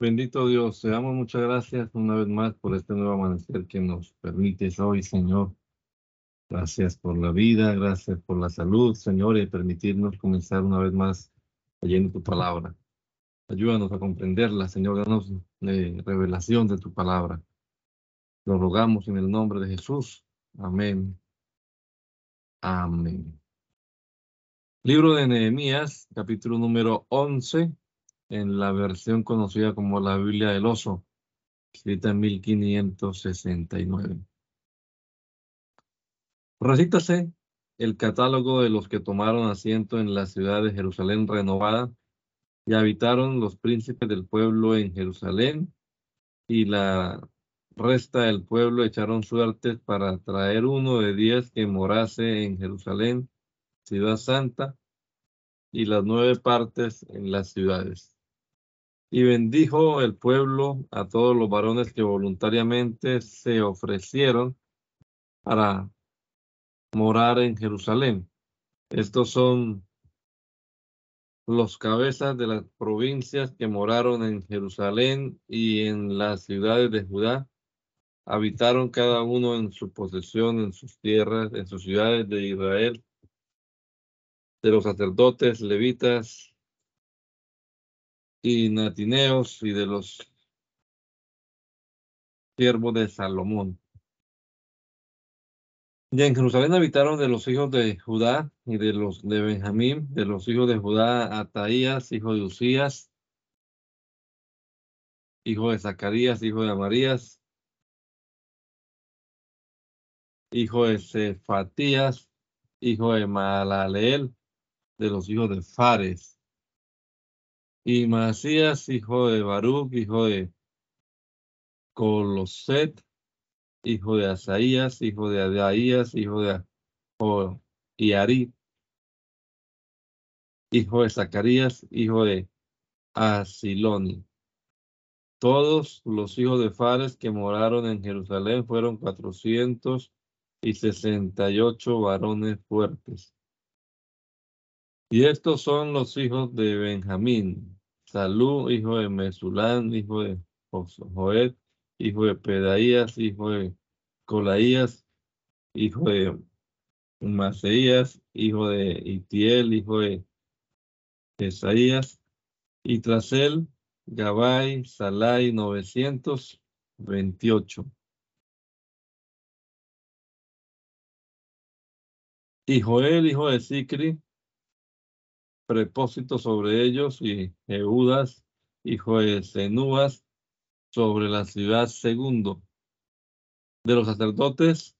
Bendito Dios, te damos muchas gracias una vez más por este nuevo amanecer que nos permites hoy, Señor. Gracias por la vida, gracias por la salud, Señor, y permitirnos comenzar una vez más leyendo tu palabra. Ayúdanos a comprenderla, Señor, danos eh, revelación de tu palabra. Lo rogamos en el nombre de Jesús. Amén. Amén. Libro de Nehemías, capítulo número 11 en la versión conocida como la Biblia del Oso, escrita en 1569. Recítase el catálogo de los que tomaron asiento en la ciudad de Jerusalén renovada y habitaron los príncipes del pueblo en Jerusalén y la resta del pueblo echaron suertes para traer uno de diez que morase en Jerusalén, ciudad santa, y las nueve partes en las ciudades. Y bendijo el pueblo a todos los varones que voluntariamente se ofrecieron para morar en Jerusalén. Estos son los cabezas de las provincias que moraron en Jerusalén y en las ciudades de Judá. Habitaron cada uno en su posesión, en sus tierras, en sus ciudades de Israel, de los sacerdotes, levitas, y natineos y de los siervos de Salomón. Y en Jerusalén habitaron de los hijos de Judá y de los de Benjamín, de los hijos de Judá, Ataías, hijo de Usías, hijo de Zacarías, hijo de Amarías, hijo de Cefatías, hijo de Malaleel, de los hijos de Fares, y Masías, hijo de Baruch, hijo de Coloset, hijo de Asaías, hijo de Adaías, hijo de Iari, hijo de Zacarías, hijo de Asiloni. Todos los hijos de Fares que moraron en Jerusalén fueron cuatrocientos y sesenta y ocho varones fuertes. Y estos son los hijos de Benjamín, Salú, hijo de Mesulán, hijo de Joed, hijo de Pedaías, hijo de Colaías, hijo de Maseías, hijo de Itiel, hijo de Esaías, y tras él, Gabay, Salai, 928. Y Joel, hijo de Sicri, prepósito sobre ellos y Eudas, hijo de Zenúas, sobre la ciudad segundo. De los sacerdotes,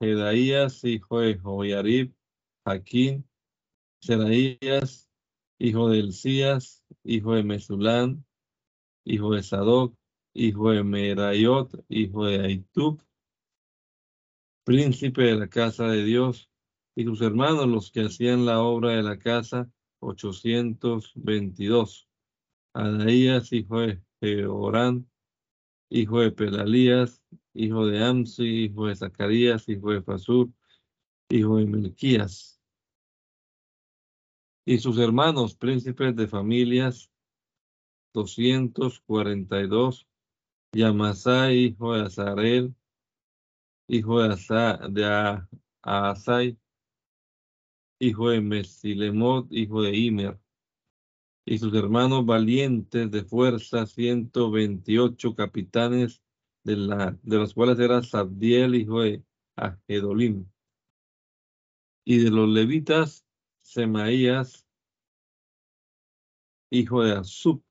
Jedaías, hijo de Joyarib, Jaquín, Seraías, hijo de Elías, hijo de Mesulán, hijo de Sadoc, hijo de Merayot, hijo de Aitub, príncipe de la casa de Dios, y sus hermanos los que hacían la obra de la casa, 822. Adaías, hijo de Jeorán, hijo de Pelalías, hijo de Amsi, hijo de Zacarías, hijo de Fasur, hijo de Melquías. Y sus hermanos, príncipes de familias, 242. Y hijo de Azarel, hijo de, de Asai, hijo de Mesilemot, hijo de Imer, y sus hermanos valientes de fuerza, 128 capitanes, de, los cuales era Sabdiel, hijo de Agedolim. Y de los levitas, Semaías, hijo de Azub,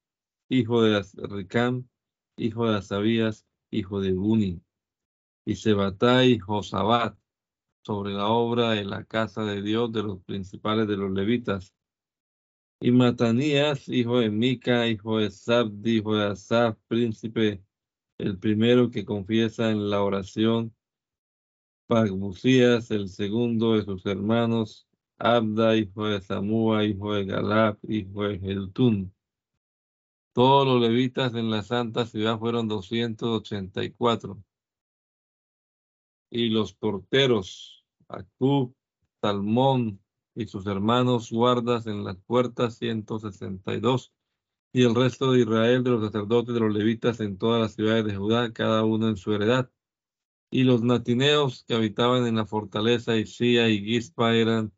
hijo de Ricam, hijo de Asabías, hijo de Buni, y Sebatai, Josabat, sobre la obra de la casa de Dios de los principales de los levitas. Y Matanías, hijo de Mica, hijo de Sabdi, hijo de Asaf, príncipe, el primero que confiesa en la oración. Pagbusías, el segundo de sus hermanos. Abda, hijo de Samúa, hijo de Galab, hijo de Geltún. Todos los levitas en la santa ciudad fueron 284. Y los porteros, Acub, Salmón y sus hermanos guardas en las puertas 162 y el resto de Israel, de los sacerdotes, de los levitas en todas las ciudades de Judá, cada uno en su heredad. Y los natineos que habitaban en la fortaleza Isía y Gispa eran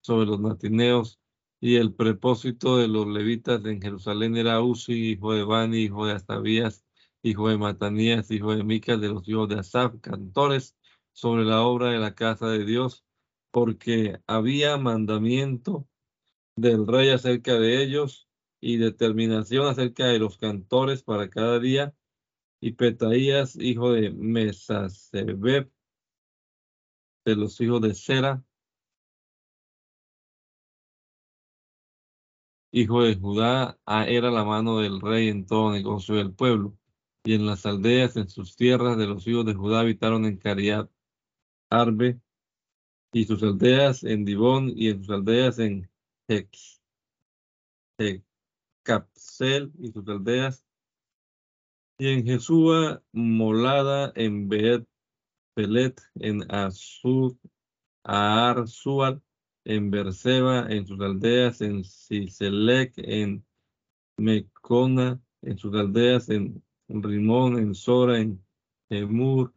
sobre los natineos, y el propósito de los levitas en Jerusalén era Uzi, hijo de Bani, hijo de Astabías, hijo de Matanías, hijo de Micas, de los hijos de Asaf, cantores sobre la obra de la casa de Dios, porque había mandamiento del rey acerca de ellos y determinación acerca de los cantores para cada día, y Petaías, hijo de Mesasebeb, de los hijos de Sera, hijo de Judá, era la mano del rey en todo negocio del pueblo, y en las aldeas, en sus tierras de los hijos de Judá habitaron en Cariat, Arbe, y sus aldeas en Dibón, y en sus aldeas en Hex, Capsel y sus aldeas, y en Jesúa, Molada, en Beet, Pelet, en Azur, Arzual, en Berseba, en sus aldeas, en Siselec, en Mecona, en sus aldeas, en Rimón, en Sora, en Emur,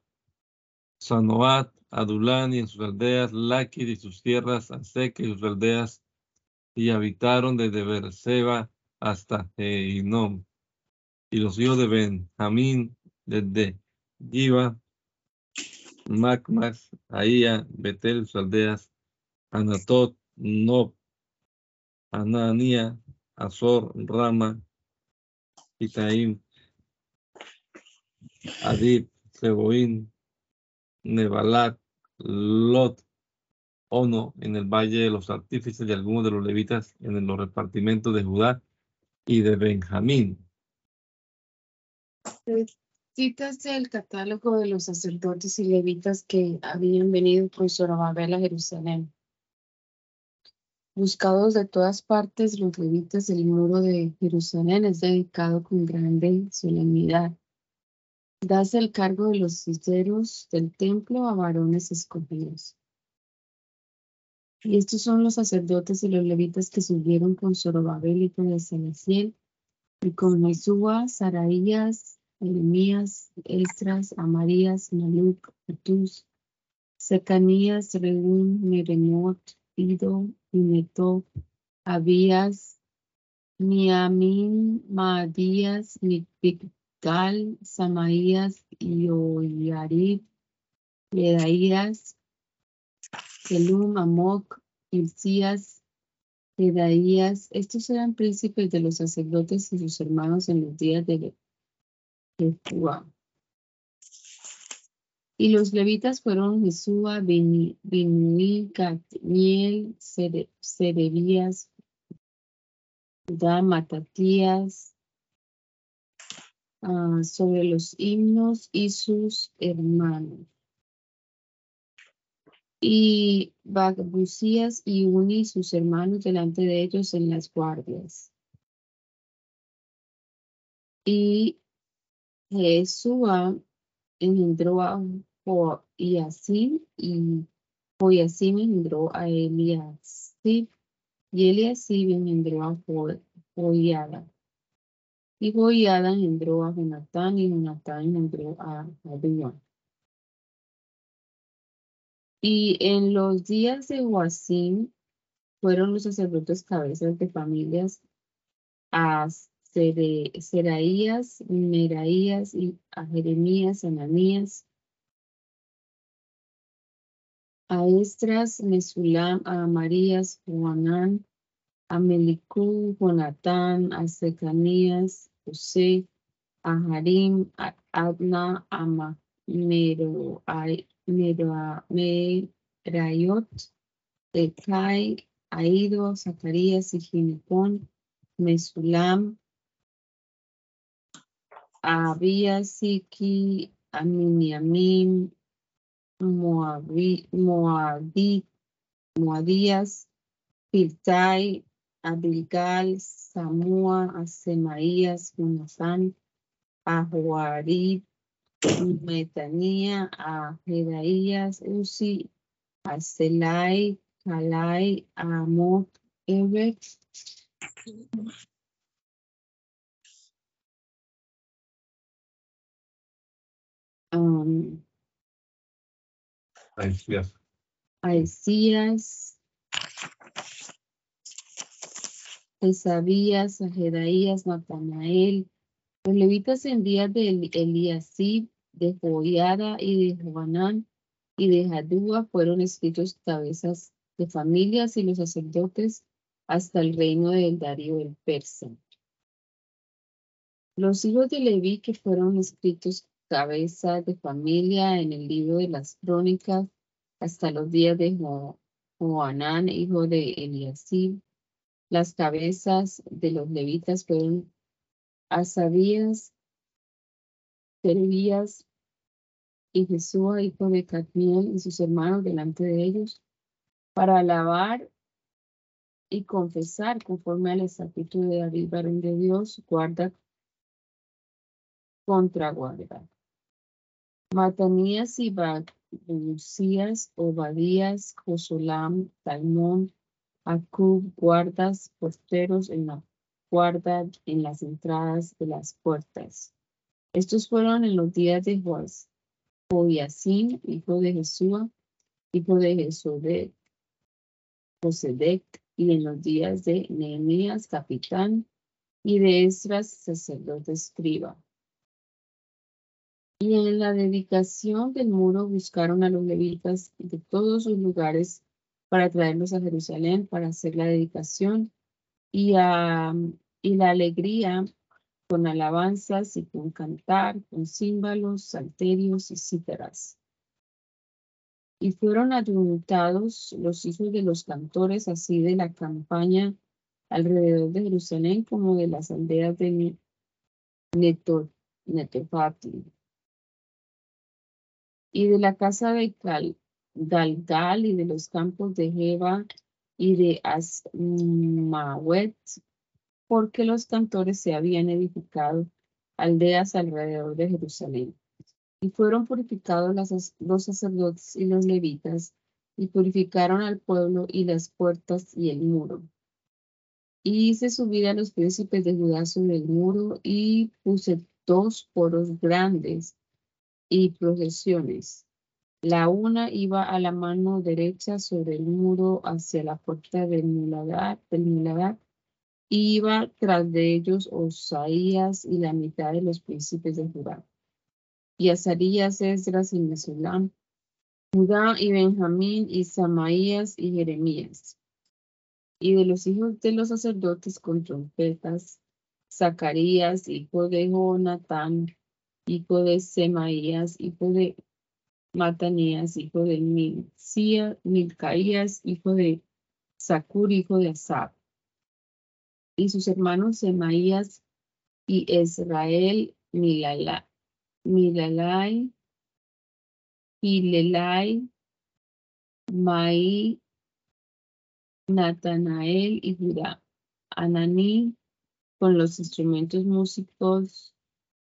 Sanoat, Adulán y en sus aldeas, Laquid y sus tierras, Asek y sus aldeas, y habitaron desde Berseba hasta Heinom. Y los hijos de Benjamín desde Giva, Macmas, Aía, Betel, sus aldeas, Anatot, Nob, Anania, Azor, Rama, Itaim, Adib, Seboín, Nebalat, Lot, Ono, en el valle de los artífices y algunos de los levitas en los repartimentos de Judá y de Benjamín. Citas el catálogo de los sacerdotes y levitas que habían venido con Zorobabel a Jerusalén. Buscados de todas partes, los levitas del muro de Jerusalén es dedicado con grande solemnidad. Das el cargo de los sinceros del templo a varones escogidos. Y estos son los sacerdotes y los levitas que subieron con Zorobabel y con Ezequiel, y con Jesúa, Saraías, Jeremías, Estras, Amarías, Maluc, Atus, Secanías, Reún, Meremot, Ido, Ineto, Abías, Miamín, Maadías, Micpical, Samaías, Ioyarib, Ledaías, Kelum, Amok, Hilcías, Ledaías. Estos eran príncipes de los sacerdotes y sus hermanos en los días de Jesúa. Y los levitas fueron Jesúa, Binuí, Catniel, Serebías, Judá, Matatías, ah, sobre los himnos y sus hermanos. Y Bagbucías y Uni, sus hermanos, delante de ellos en las guardias. Y Jesúa engendró a Joiacim y Joiacim engendró a Eliasib y Eliasib engendró a Joiada. Y Joiada engendró a Jonatán y Jonatán engendró a Abías. Y en los días de Joacim fueron los sacerdotes cabezas de familias a Seraías, Meraías, y a Jeremías, Ananías, a Estras, Mesulam, a Marías, Juanán, a Melicú, Jonatán, a Secanías, José, a Harim, a Adna, a Mero, Merayot, Aido, Zacarías y Ginepón, Mesulam, Abia, Siki, Aminiamim, Moabí, Moabí, Moadías, Piltai, Abilgal, Samúa, a Semaías, Jonatán, a Metanía, a Uzi, a Selai, Calai, Amot, Ebek, Aesías, Esabías, Ajedaías, Natanael, los levitas en días de Eliasib, de Joiada y de Joanán y de Jadúa fueron escritos cabezas de familias y los sacerdotes hasta el reino del Darío el Persa. Los hijos de Leví que fueron escritos cabeza de familia en el libro de las crónicas hasta los días de Joanán, hijo de Eliasib. Las cabezas de los levitas fueron Asabías, Servías y Jesús, hijo de Cadmiel, y sus hermanos delante de ellos, para alabar y confesar conforme al estatuto de David, varón de Dios, guarda contra guarda. Matanías y Bucías, Obadías, Josulam, Talmón, Acub, guardas, porteros en la guarda en las entradas de las puertas. Estos fueron en los días de Joás, Joiacín, hijo de Jesúa, hijo de Jesodec, Josedec, y en los días de Nehemías, capitán, y de Esdras, sacerdote escriba. Y en la dedicación del muro buscaron a los levitas de todos sus lugares para traerlos a Jerusalén para hacer la dedicación y, a, y la alegría con alabanzas y con cantar, con címbalos, salterios y cítaras. Y fueron ayuntados los hijos de los cantores así de la campaña alrededor de Jerusalén como de las aldeas de Netopati y de la casa de Cal, Y de los campos de Jeba y de Asmawet, porque los cantores se habían edificado aldeas alrededor de Jerusalén. Y fueron purificados los sacerdotes y los levitas, y purificaron al pueblo y las puertas y el muro. Y hice subir a los príncipes de Judá sobre el muro y puse dos poros grandes y procesiones. La una iba a la mano derecha sobre el muro hacia la puerta del muladar, del iba tras de ellos Osaías y la mitad de los príncipes de Judá. Y Azarías, Esdras y Mesulam, Judá y Benjamín y Samaías y Jeremías. Y de los hijos de los sacerdotes con trompetas, Zacarías, hijo de Jonatán, hijo de Semaías, hijo de Matanías, hijo de Milcaías, hijo de Sacur, hijo de Asab. Y sus hermanos Semaías y Israel, Milalai, Hilelai, Maí, Natanael y Judá. Ananí con los instrumentos músicos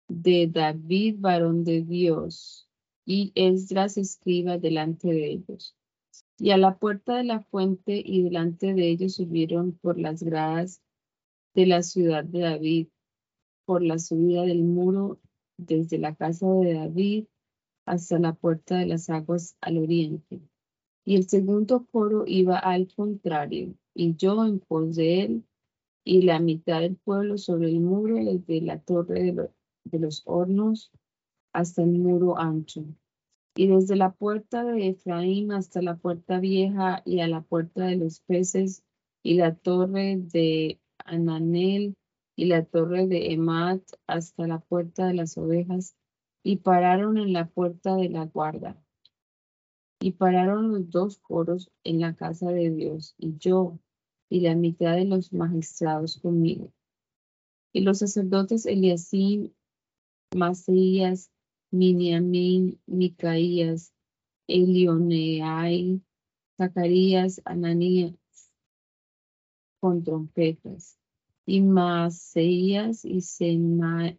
de David, varón de Dios, y Esdras escriba delante de ellos. Y a la puerta de la fuente y delante de ellos subieron por las gradas de la ciudad de David, por la subida del muro desde la casa de David hasta la puerta de las aguas al oriente. Y el segundo coro iba al contrario, y yo en pos de él, y la mitad del pueblo sobre el muro desde la torre de de los hornos hasta el muro ancho. Y desde la puerta de Efraín hasta la puerta vieja y a la puerta de los peces y la torre de Ananel y la torre de Emat hasta la puerta de las ovejas y pararon en la puerta de la guarda. Y pararon los dos coros en la casa de Dios y yo y la mitad de los magistrados conmigo. Y los sacerdotes Eliasim Masías, Miniamín, Micaías, Elioneai, Zacarías, Ananías, con trompetas, y Maseías y Semeías,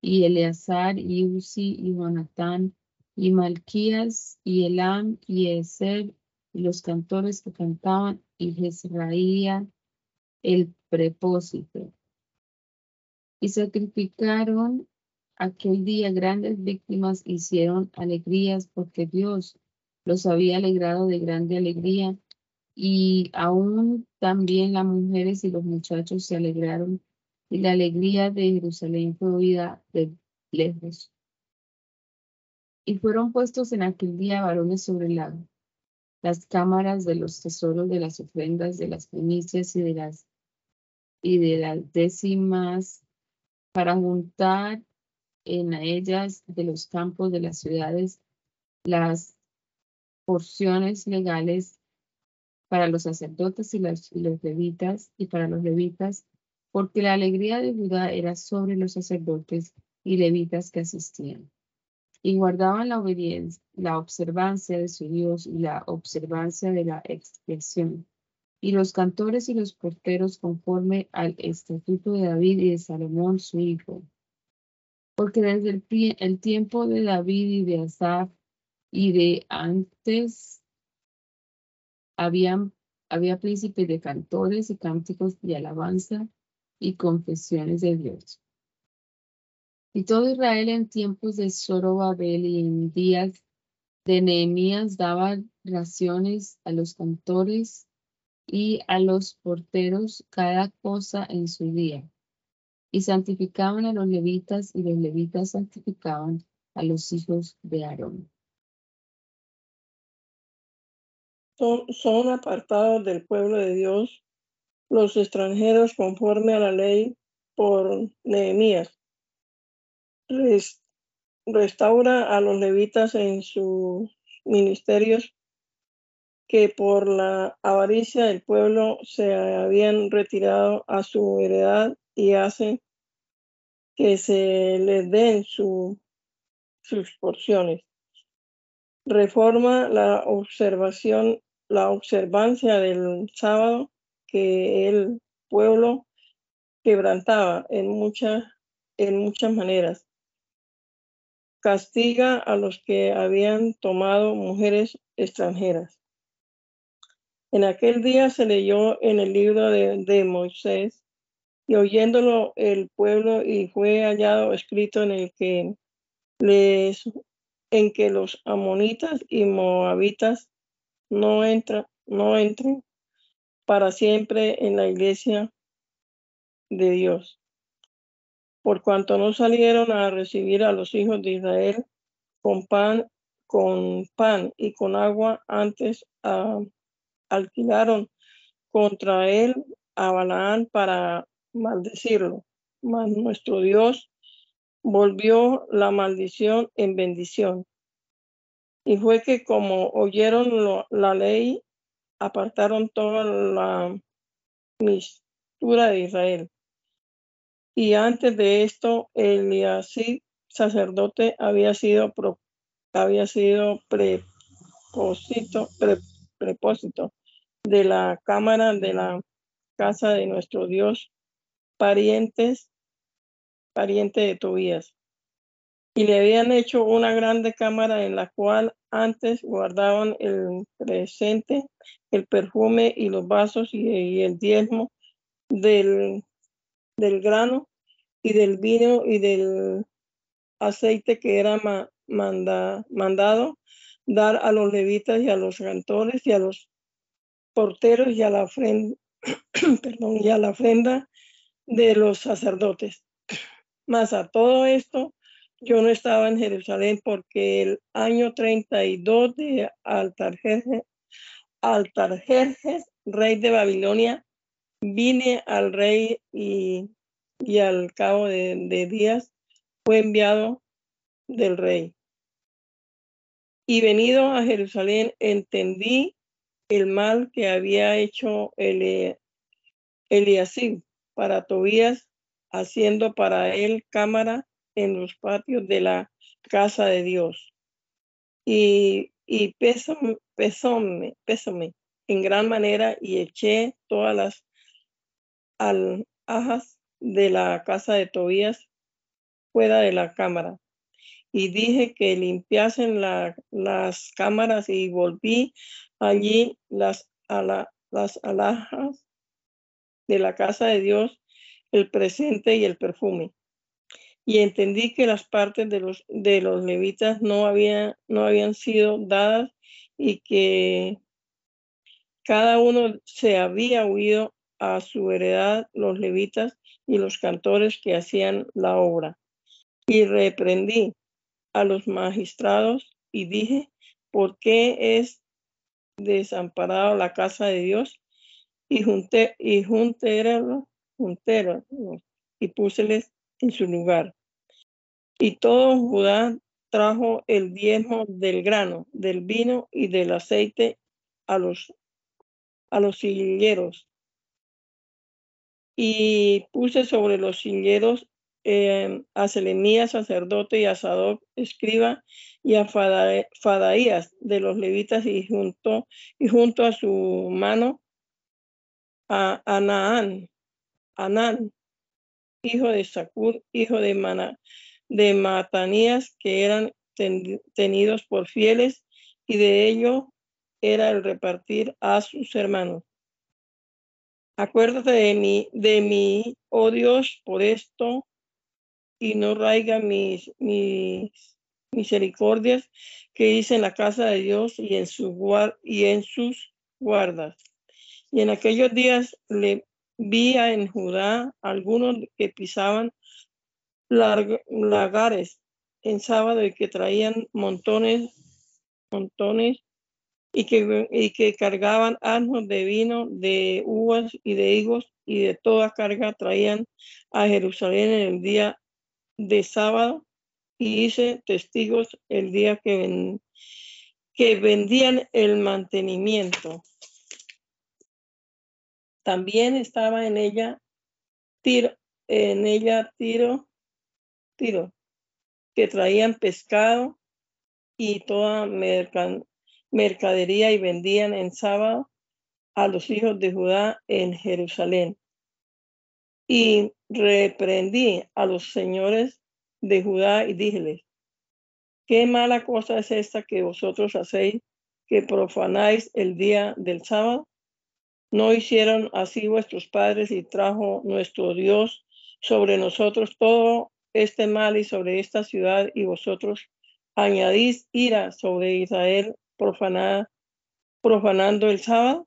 y Eleazar, y Uzi, y Jonatán, y Malquías, y Elam, y Eser, y los cantores que cantaban, y Jezraía, el prepósito. Y sacrificaron aquel día grandes víctimas hicieron alegrías porque Dios los había alegrado de grande alegría y aún también las mujeres y los muchachos se alegraron y la alegría de Jerusalén fue oída de lejos. Y fueron puestos en aquel día varones sobre el lago, las cámaras de los tesoros de las ofrendas de las primicias y de las y de las décimas para juntar en ellas de los campos de las ciudades las porciones legales para los sacerdotes y los, levitas y para los levitas, porque la alegría de Judá era sobre los sacerdotes y levitas que asistían. Y guardaban la obediencia, la observancia de su Dios y la observancia de la expiación. Y los cantores y los porteros conforme al estatuto de David y de Salomón su hijo. Porque desde el, tiempo de David y de Asaf y de antes había príncipes de cantores y cánticos de alabanza y confesiones de Dios. Y todo Israel en tiempos de Zorobabel y en días de Nehemías daba raciones a los cantores y a los porteros cada cosa en su día. Y santificaban a los levitas y los levitas santificaban a los hijos de Aarón. son, apartados del pueblo de Dios los extranjeros conforme a la ley por Nehemías. restaura a los levitas en sus ministerios que por la avaricia del pueblo se habían retirado a su heredad y hace que se les den sus porciones. Reforma la observación la observancia del sábado que el pueblo quebrantaba en muchas, en muchas maneras. Castiga a los que habían tomado mujeres extranjeras. En aquel día se leyó en el libro de, de Moisés y oyéndolo el pueblo y fue hallado escrito en el que les en que los amonitas y moabitas no entra, no entren para siempre en la iglesia de Dios. Por cuanto no salieron a recibir a los hijos de Israel con pan, con pan y con agua, antes ah, alquilaron contra él a Balaán para maldecirlo. Mas nuestro Dios volvió la maldición en bendición y fue que como oyeron la ley, apartaron toda la mistura de Israel. Y antes de esto, Eliasí, sacerdote, había sido, había sido prepósito, prepósito de la cámara de la casa de nuestro Dios, parientes, pariente de Tobías y le habían hecho una grande cámara en la cual antes guardaban el presente, el perfume y los vasos y, el diezmo del, del, grano y del vino y del aceite que era mandado dar a los levitas y a los cantores y a los porteros y a la ofrenda, y a la ofrenda de los sacerdotes. Más a todo esto, yo no estaba en Jerusalén porque el año 32 de Altarjerjes, rey de Babilonia, vine al rey y, al cabo de, días fue enviado del rey. Y venido a Jerusalén entendí el mal que había hecho Eliasib para Tobías, haciendo para él cámara en los patios de la casa de Dios. Y, y pesóme, en gran manera y eché todas las alhajas de la casa de Tobías fuera de la cámara. Y dije que limpiasen las cámaras y volví allí las, las alhajas de la casa de Dios, el presente y el perfume. y entendí que las partes de los, de los levitas no, había, no habían sido dadas y que cada uno se había huido a su heredad los levitas y los cantores que hacían la obra. Y reprendí a los magistrados y dije, ¿por qué es desamparado la casa de Dios? Y junté, y junté, junté y púseles en su lugar. Y todo Judá trajo el diezmo del grano, del vino y del aceite a los, a los silleros. Y puse sobre los silleros eh, a Selemías, sacerdote, y a Sadoc, escriba, y a Fadaías de los levitas, y junto, y junto a su mano a Anaán, Anán, hijo de Sacur, hijo de, Mana, de Matanías, que eran tenidos por fieles, y de ello era el repartir a sus hermanos. Acuérdate de mí, de mí, oh Dios, por esto, y no raiga mis, mis misericordias que hice en la casa de Dios y en, su, y en sus guardas. Y en aquellos días le vi en Judá algunos que pisaban lagares en sábado y que traían montones, montones y que, y que cargaban asnos de vino, de uvas y de higos y de toda carga traían a Jerusalén en el día de sábado y hice testigos el día que, que vendían el mantenimiento. También estaba en ella tiro, en ella tiro, tiro, que traían pescado y toda mercadería y vendían en sábado a los hijos de Judá en Jerusalén. Y reprendí a los señores de Judá y díjeles, qué mala cosa es esta que vosotros hacéis, que profanáis el día del sábado. ¿No hicieron así vuestros padres y trajo nuestro Dios sobre nosotros todo este mal y sobre esta ciudad y vosotros añadís ira sobre Israel profanada, profanando el sábado?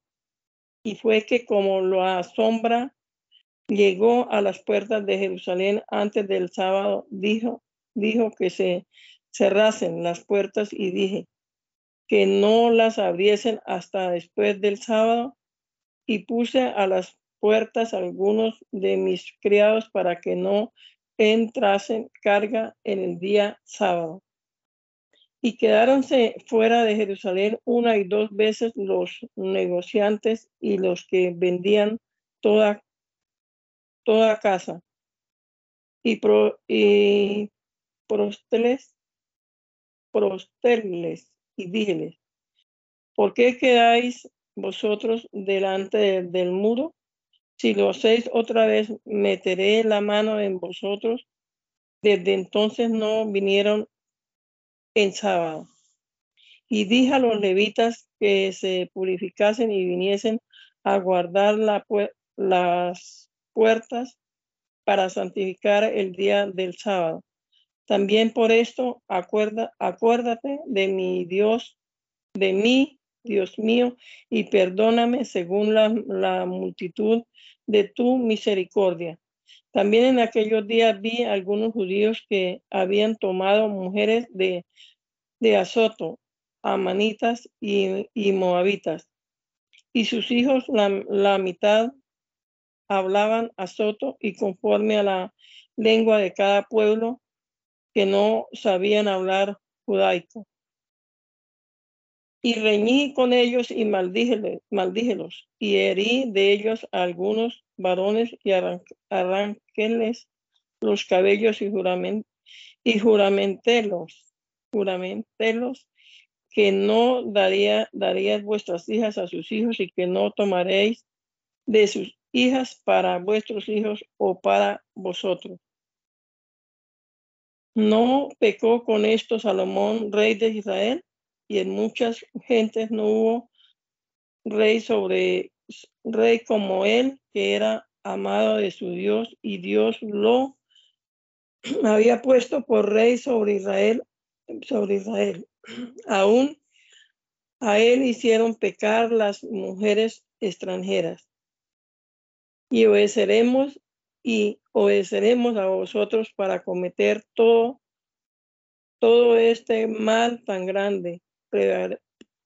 Y fue que como lo asombra llegó a las puertas de Jerusalén antes del sábado, dijo, dijo que se cerrasen las puertas y dije que no las abriesen hasta después del sábado y puse a las puertas algunos de mis criados para que no entrasen carga en el día sábado. Y quedáronse fuera de Jerusalén una y dos veces los negociantes y los que vendían toda toda casa. Y, pro, y prosteles, prosteles y dígeles, ¿por qué quedáis vosotros delante del muro? Si lo hacéis otra vez, meteré la mano en vosotros. Desde entonces no vinieron en sábado. Y dije a los levitas que se purificasen y viniesen a guardar la, las puertas para santificar el día del sábado. También por esto acuerda, acuérdate de mi Dios, de mí, Dios mío, y perdóname según la, multitud de tu misericordia. También en aquellos días vi algunos judíos que habían tomado mujeres de, de Azoto, amanitas y, moabitas, y sus hijos la, la mitad hablaban a Soto y conforme a la lengua de cada pueblo que no sabían hablar judaico. Y reñí con ellos y maldíjelos, y herí de ellos a algunos varones y arranquéles los cabellos y, jurament y que no daría, darías vuestras hijas a sus hijos y que no tomaréis de sus hijas para vuestros hijos o para vosotros. No pecó con esto Salomón, rey de Israel, y en muchas gentes no hubo rey sobre rey como él, que era amado de su Dios, y Dios lo había puesto por rey sobre Israel, sobre Israel. Aún a él hicieron pecar las mujeres extranjeras. Y obedeceremos y obedeceremos a vosotros para cometer todo, todo este mal tan grande,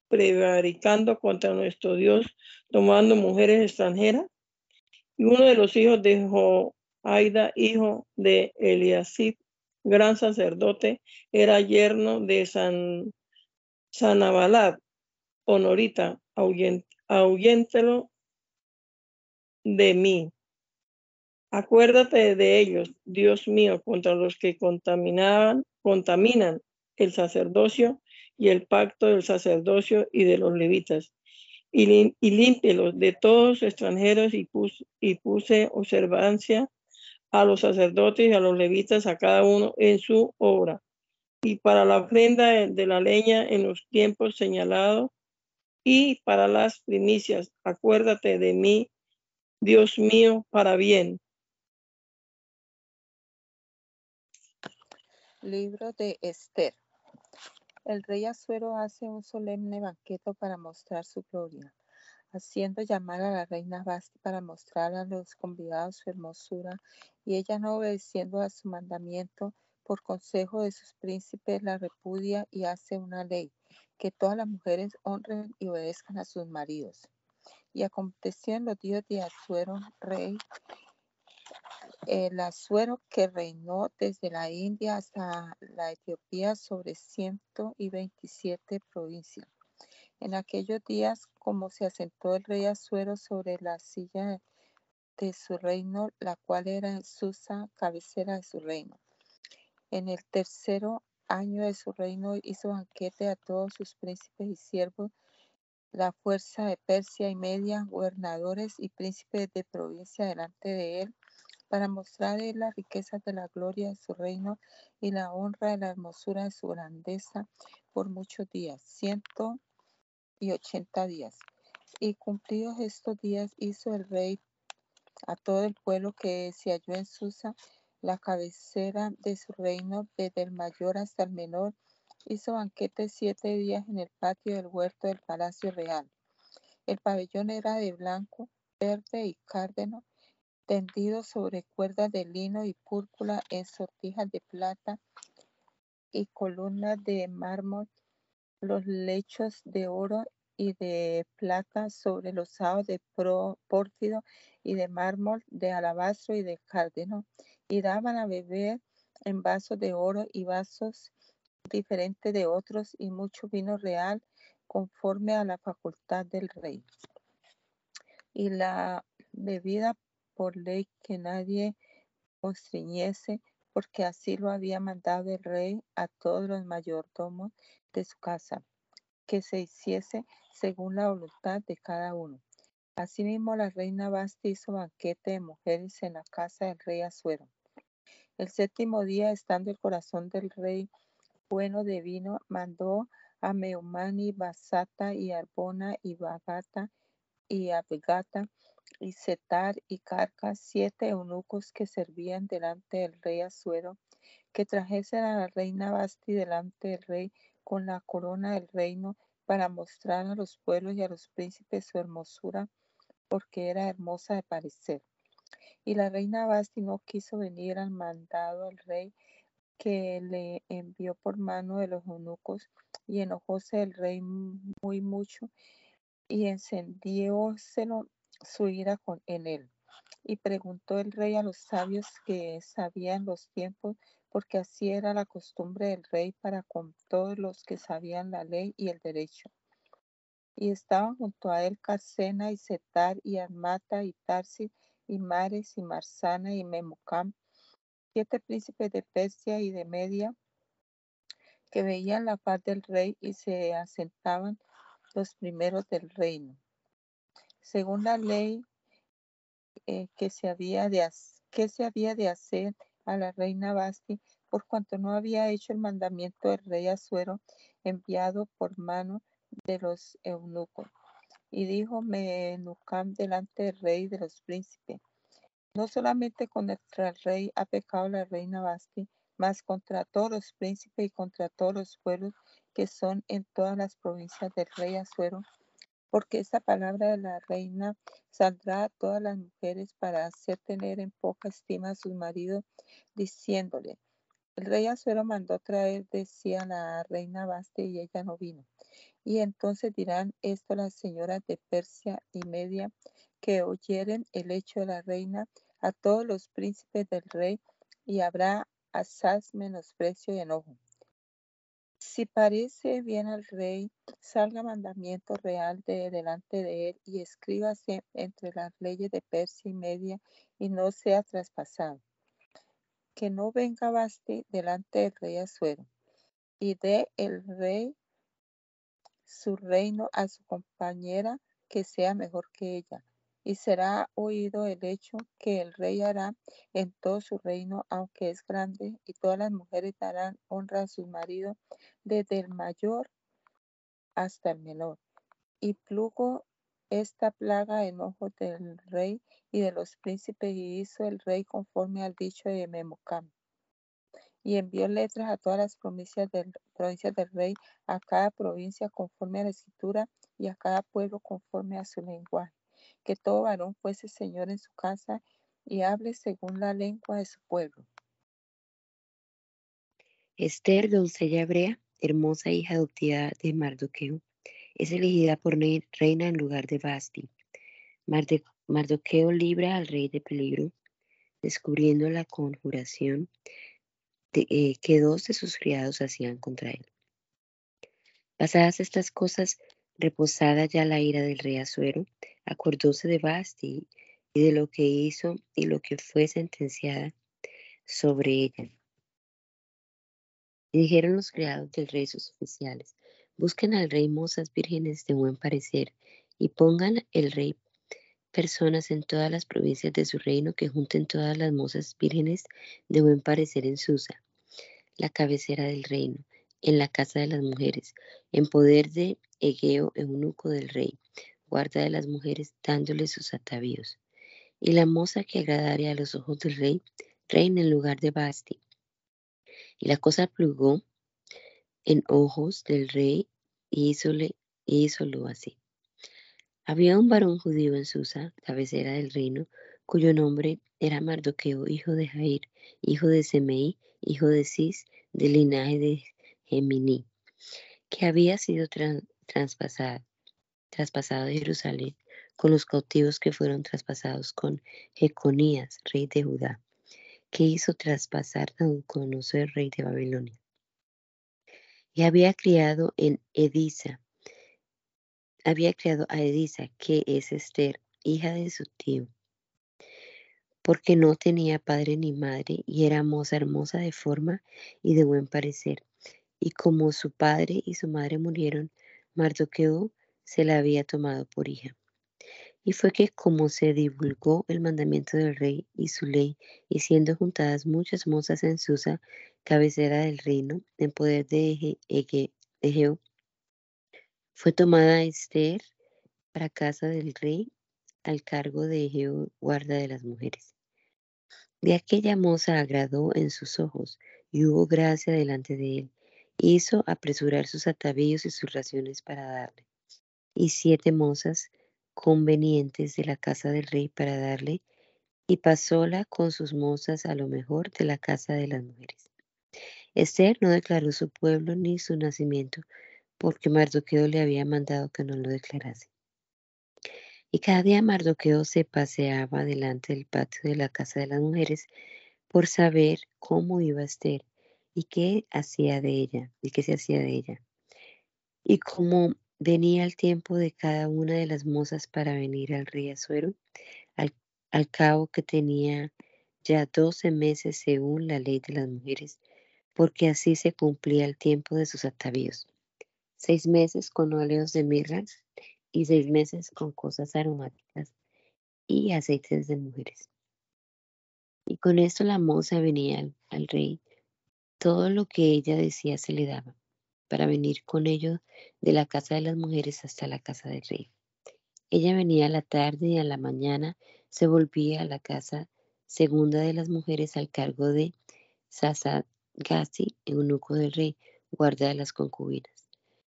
prevaricando contra nuestro Dios, tomando mujeres extranjeras. Y uno de los hijos de Joaida, hijo de Eliasib, gran sacerdote, era yerno de San honorita, ahuyéntelo de mí. Acuérdate de ellos, Dios mío, contra los que contaminaban, contaminan el sacerdocio y el pacto del sacerdocio y de los levitas. Y, y límpielos de todos extranjeros y puse observancia a los sacerdotes y a los levitas, a cada uno en su obra. Y para la ofrenda de la leña en los tiempos señalados y para las primicias, acuérdate de mí, Dios mío, para bien. Libro de Esther. El rey Azuero hace un solemne banquete para mostrar su gloria, haciendo llamar a la reina Basti para mostrar a los convidados su hermosura, y ella no obedeciendo a su mandamiento, por consejo de sus príncipes la repudia y hace una ley, que todas las mujeres honren y obedezcan a sus maridos. Y aconteció en los días de Azuero, rey, el Azuero que reinó desde la India hasta la Etiopía sobre 127 provincias. En aquellos días, como se asentó el rey Azuero sobre la silla de su reino, la cual era Susa, cabecera de su reino. En el tercero año de su reino hizo banquete a todos sus príncipes y siervos, la fuerza de Persia y Media, gobernadores y príncipes de provincia delante de él, para mostrar las riquezas de la gloria de su reino y la honra de la hermosura de su grandeza por muchos días, ciento y ochenta días. Y cumplidos estos días hizo el rey a todo el pueblo que se halló en Susa, la cabecera de su reino, desde el mayor hasta el menor, hizo banquete siete días en el patio del huerto del palacio real. El pabellón era de blanco, verde y cárdeno, tendido sobre cuerdas de lino y púrpura en sortijas de plata y columnas de mármol, los lechos de oro y de plata sobre los saos de pórfido y de mármol, de alabastro y de cárdeno, y daban a beber en vasos de oro y vasos diferentes de otros, y mucho vino real conforme a la facultad del rey. Y la bebida por ley que nadie constriñese, porque así lo había mandado el rey a todos los mayordomos de su casa, que se hiciese según la voluntad de cada uno. Asimismo, la reina Basti hizo banquete de mujeres en la casa del rey Azuero. El séptimo día, estando el corazón del rey bueno de vino, mandó a Meumani, Basata y Arbona y Bagata y Abegata y Setar y Carcas, siete eunucos que servían delante del rey Azuero, que trajesen a la reina Basti delante del rey con la corona del reino para mostrar a los pueblos y a los príncipes su hermosura, porque era hermosa de parecer. Y la reina Basti no quiso venir al mandado al rey que le envió por mano de los eunucos, y enojóse el rey muy mucho, y encendióselo su ira con, en él. Y preguntó el rey a los sabios que sabían los tiempos, porque así era la costumbre del rey para con todos los que sabían la ley y el derecho. Y estaban junto a él Carcena y Setar y Armata y Tarsi y Mares y Marsana y Memucam, siete príncipes de Persia y de Media, que veían la paz del rey y se asentaban los primeros del reino según la ley eh, que, se había de, que se había de hacer a la reina Basti, por cuanto no había hecho el mandamiento del rey Azuero enviado por mano de los eunucos. Y dijo Menucam delante del rey de los príncipes, No solamente contra el rey ha pecado la reina Basti, mas contra todos los príncipes y contra todos los pueblos que son en todas las provincias del rey Azuero, porque esta palabra de la reina saldrá a todas las mujeres para hacer tener en poca estima a sus maridos, diciéndole, el rey Azuero mandó traer, decía la reina Basti, y ella no vino. Y entonces dirán esto las señoras de Persia y Media, que oyeren el hecho de la reina a todos los príncipes del rey, y habrá asaz menosprecio y enojo. Si parece bien al rey, salga mandamiento real de delante de él y escríbase entre las leyes de Persia y Media y no sea traspasado. Que no venga Basti delante del rey Azuero y dé el rey su reino a su compañera que sea mejor que ella, y será oído el hecho que el rey hará en todo su reino, aunque es grande, y todas las mujeres darán honra a sus maridos, desde el mayor hasta el menor. Y plugo esta plaga en ojos del rey y de los príncipes, y hizo el rey conforme al dicho de Memocam. Y envió letras a todas las provincias del, provincias del rey, a cada provincia conforme a la escritura, y a cada pueblo conforme a su lenguaje que todo varón fuese señor en su casa y hable según la lengua de su pueblo. Esther, doncella hebrea, hermosa hija adoptiva de Mardoqueo, es elegida por reina en lugar de Basti. Mardoqueo libra al rey de peligro, descubriendo la conjuración eh, que dos de sus criados hacían contra él. Pasadas estas cosas, reposada ya la ira del rey Azuero, acordóse de Basti y de lo que hizo y lo que fue sentenciada sobre ella. Y dijeron los criados del rey sus oficiales, busquen al rey mozas vírgenes de buen parecer y pongan el rey personas en todas las provincias de su reino que junten todas las mozas vírgenes de buen parecer en Susa, la cabecera del reino, en la casa de las mujeres, en poder de Egeo, eunuco del rey, guarda de las mujeres, dándole sus atavíos. Y la moza que agradare a los ojos del rey, reina en lugar de Basti. Y la cosa plugó en ojos del rey y hízole, hízolo así. Había un varón judío en Susa, cabecera del reino, cuyo nombre era Mardoqueo, hijo de Jair, hijo de Semei, hijo de Cis, del linaje de Gemini, que había sido traspasado de Jerusalén con los cautivos que fueron traspasados con Jeconías, rey de Judá, que hizo traspasar a Nabucodonosor, rey de Babilonia. Y había criado en Edisa, había criado a Edisa, que es Esther, hija de su tío, porque no tenía padre ni madre y era moza hermosa de forma y de buen parecer. Y como su padre y su madre murieron, Mardoqueo se la había tomado por hija. Y fue que como se divulgó el mandamiento del rey y su ley, y siendo juntadas muchas mozas en Susa, cabecera del reino, en poder de Egeo, fue tomada Esther para casa del rey al cargo de Egeo, guarda de las mujeres. De aquella moza agradó en sus ojos y hubo gracia delante de él. Hizo apresurar sus atavíos y sus raciones para darle y siete mozas convenientes de la casa del rey para darle, y pasóla con sus mozas a lo mejor de la casa de las mujeres. Esther no declaró su pueblo ni su nacimiento, porque Mardoqueo le había mandado que no lo declarase. Y cada día Mardoqueo se paseaba delante del patio de la casa de las mujeres por saber cómo iba Esther y qué hacía de ella y qué se hacía de ella. Y como Venía el tiempo de cada una de las mozas para venir al rey Azuero, al, al cabo que tenía ya doce meses según la ley de las mujeres, porque así se cumplía el tiempo de sus atavíos. Seis meses con óleos de mirra y seis meses con cosas aromáticas y aceites de mujeres. Y con esto la moza venía al, al rey, todo lo que ella decía se le daba para venir con ellos de la casa de las mujeres hasta la casa del rey. Ella venía a la tarde y a la mañana se volvía a la casa segunda de las mujeres al cargo de Sasagasi, eunuco del rey, guarda de las concubinas.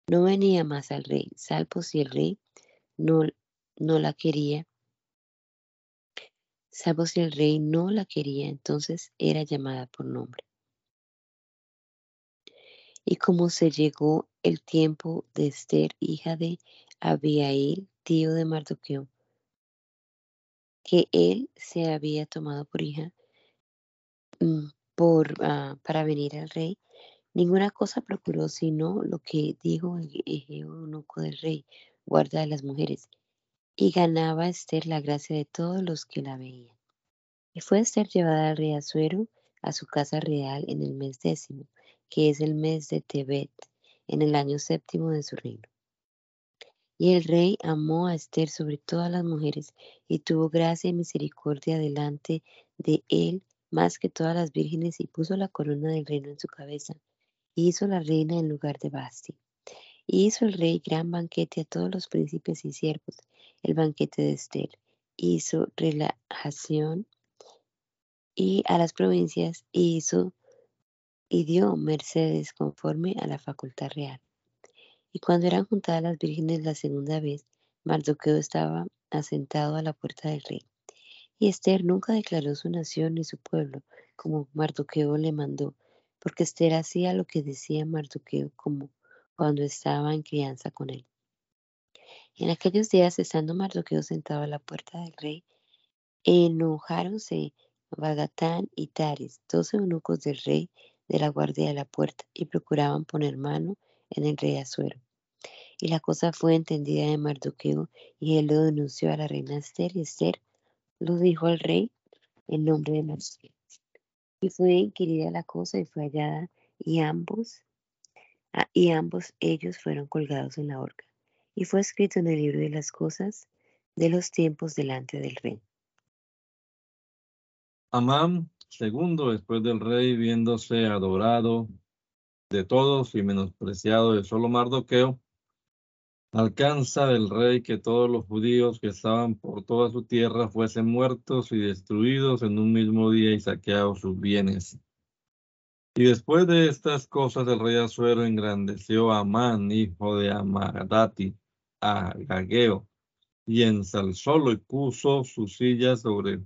No venía más al rey, salvo si el rey no, no la quería. Salvo si el rey no la quería, entonces era llamada por nombre. Y como se llegó el tiempo de Esther, hija de Abiail, tío de Mardoqueo, que él se había tomado por hija mm, por, ah, para venir al rey, ninguna cosa procuró sino lo que dijo el eunuco del rey, guarda de las mujeres, y ganaba Esther la gracia de todos los que la veían. Y fue Esther llevada al rey Azuero a su casa real en el mes décimo, que es el mes de Tebet, en el año séptimo de su reino. Y el rey amó a Esther sobre todas las mujeres y tuvo gracia y misericordia delante de él más que todas las vírgenes y puso la corona del reino en su cabeza y hizo la reina en lugar de Basti. Y hizo el rey gran banquete a todos los príncipes y siervos, el banquete de Esther. Hizo relajación y a las provincias hizo y dio mercedes conforme a la facultad real. Y cuando eran juntadas las vírgenes la segunda vez, Mardoqueo estaba asentado a la puerta del rey. Y Esther nunca declaró su nación ni su pueblo, como Mardoqueo le mandó, porque Esther hacía lo que decía Mardoqueo como cuando estaba en crianza con él. En aquellos días, estando Mardoqueo sentado a la puerta del rey, enojáronse Bagatán y Taris, dos eunucos del rey, de la guardia de la puerta y procuraban poner mano en el rey Azuero. Y la cosa fue entendida de Mardoqueo y él lo denunció a la reina Esther y Esther lo dijo al rey en nombre de Mardoqueo. Y fue inquirida la cosa y fue hallada y ambos ah, y ambos ellos fueron colgados en la horca. Y fue escrito en el libro de las cosas de los tiempos delante del rey. Amán Segundo, después del rey, viéndose adorado de todos y menospreciado de solo Mardoqueo, alcanza del rey que todos los judíos que estaban por toda su tierra fuesen muertos y destruidos en un mismo día y saqueados sus bienes. Y después de estas cosas, el rey Azuero engrandeció a Amán, hijo de Amadati, a Gageo, y ensalzólo y puso su silla sobre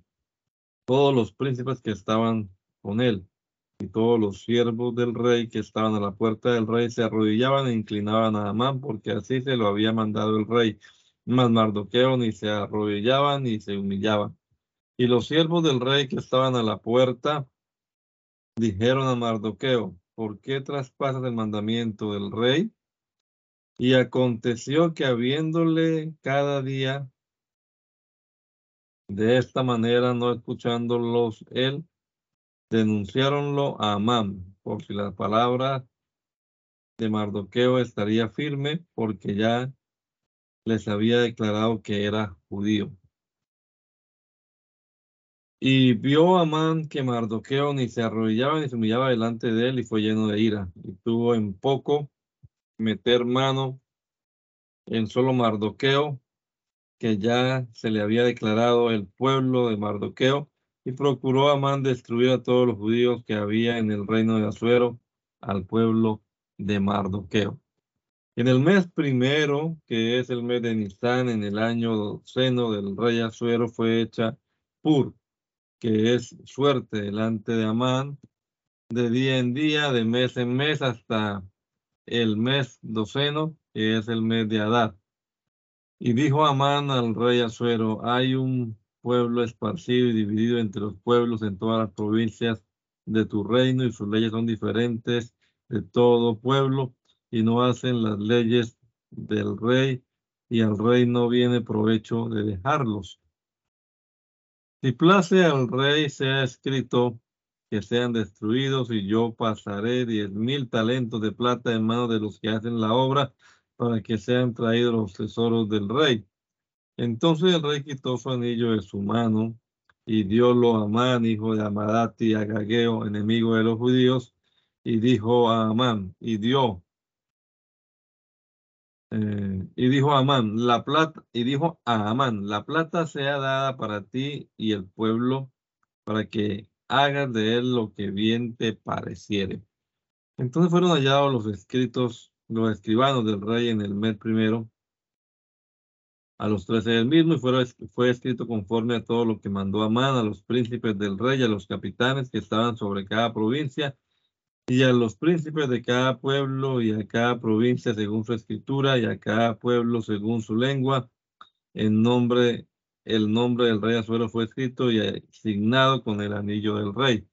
todos los príncipes que estaban con él y todos los siervos del rey que estaban a la puerta del rey se arrodillaban e inclinaban a Amán porque así se lo había mandado el rey. Mas Mardoqueo ni se arrodillaban ni se humillaban. Y los siervos del rey que estaban a la puerta dijeron a Mardoqueo, ¿por qué traspasas el mandamiento del rey? Y aconteció que habiéndole cada día de esta manera, no escuchándolos él, denunciaronlo a Amán, por si la palabra de Mardoqueo estaría firme, porque ya les había declarado que era judío. Y vio Amán que Mardoqueo ni se arrodillaba ni se humillaba delante de él y fue lleno de ira. Y tuvo en poco meter mano en solo Mardoqueo que ya se le había declarado el pueblo de Mardoqueo y procuró Amán destruir a todos los judíos que había en el reino de Azuero al pueblo de Mardoqueo. En el mes primero, que es el mes de Nisan, en el año doceno del rey Azuero, fue hecha Pur, que es suerte delante de Amán, de día en día, de mes en mes, hasta el mes doceno, que es el mes de Adar. Y dijo Amán al rey Azuero, hay un pueblo esparcido y dividido entre los pueblos en todas las provincias de tu reino y sus leyes son diferentes de todo pueblo y no hacen las leyes del rey y al rey no viene provecho de dejarlos. Si place al rey sea escrito que sean destruidos y yo pasaré diez mil talentos de plata en manos de los que hacen la obra para que sean traídos los tesoros del rey. Entonces el rey quitó su anillo de su mano y diólo a Amán, hijo de Amadati, Agageo, enemigo de los judíos, y dijo a Amán, y dio, eh, y dijo a Amán, la plata, y dijo a Amán, la plata sea dada para ti y el pueblo para que hagas de él lo que bien te pareciere. Entonces fueron hallados los escritos, los escribanos del rey en el mes primero, a los trece del mismo, y fue, escrito conforme a todo lo que mandó Amán a los príncipes del rey, a los capitanes que estaban sobre cada provincia, y a los príncipes de cada pueblo y a cada provincia según su escritura, y a cada pueblo según su lengua, en nombre, el nombre del rey Azuero fue escrito y asignado con el anillo del rey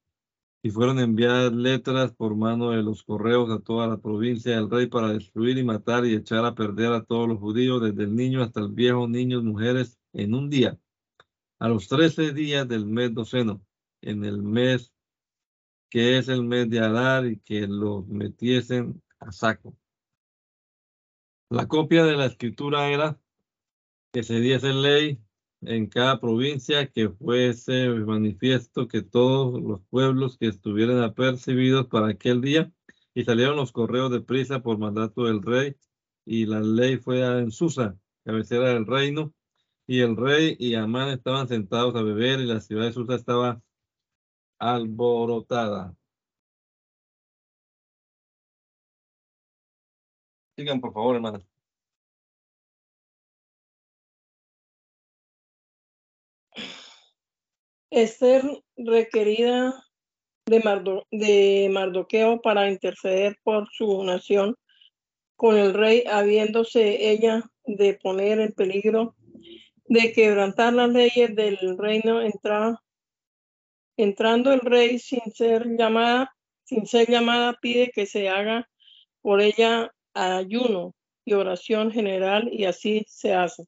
y fueron enviadas letras por mano de los correos a toda la provincia del rey para destruir y matar y echar a perder a todos los judíos, desde el niño hasta el viejo, niños, mujeres, en un día. A los trece días del mes doceno, en el mes que es el mes de Adar, y que los metiesen a saco. La copia de la escritura era que se diese ley en cada provincia que fuese manifiesto que todos los pueblos que estuvieran apercibidos para aquel día y salieron los correos de prisa por mandato del rey y la ley fue en Susa, cabecera del reino, y el rey y Amán estaban sentados a beber y la ciudad de Susa estaba alborotada. Sigan, por favor, hermanos. Esther requerida de, Mardoqueo para interceder por su nación con el rey, habiéndose ella de poner en peligro de quebrantar las leyes del reino, entrando el rey sin ser llamada, sin ser llamada, pide que se haga por ella ayuno y oración general, y así se hace.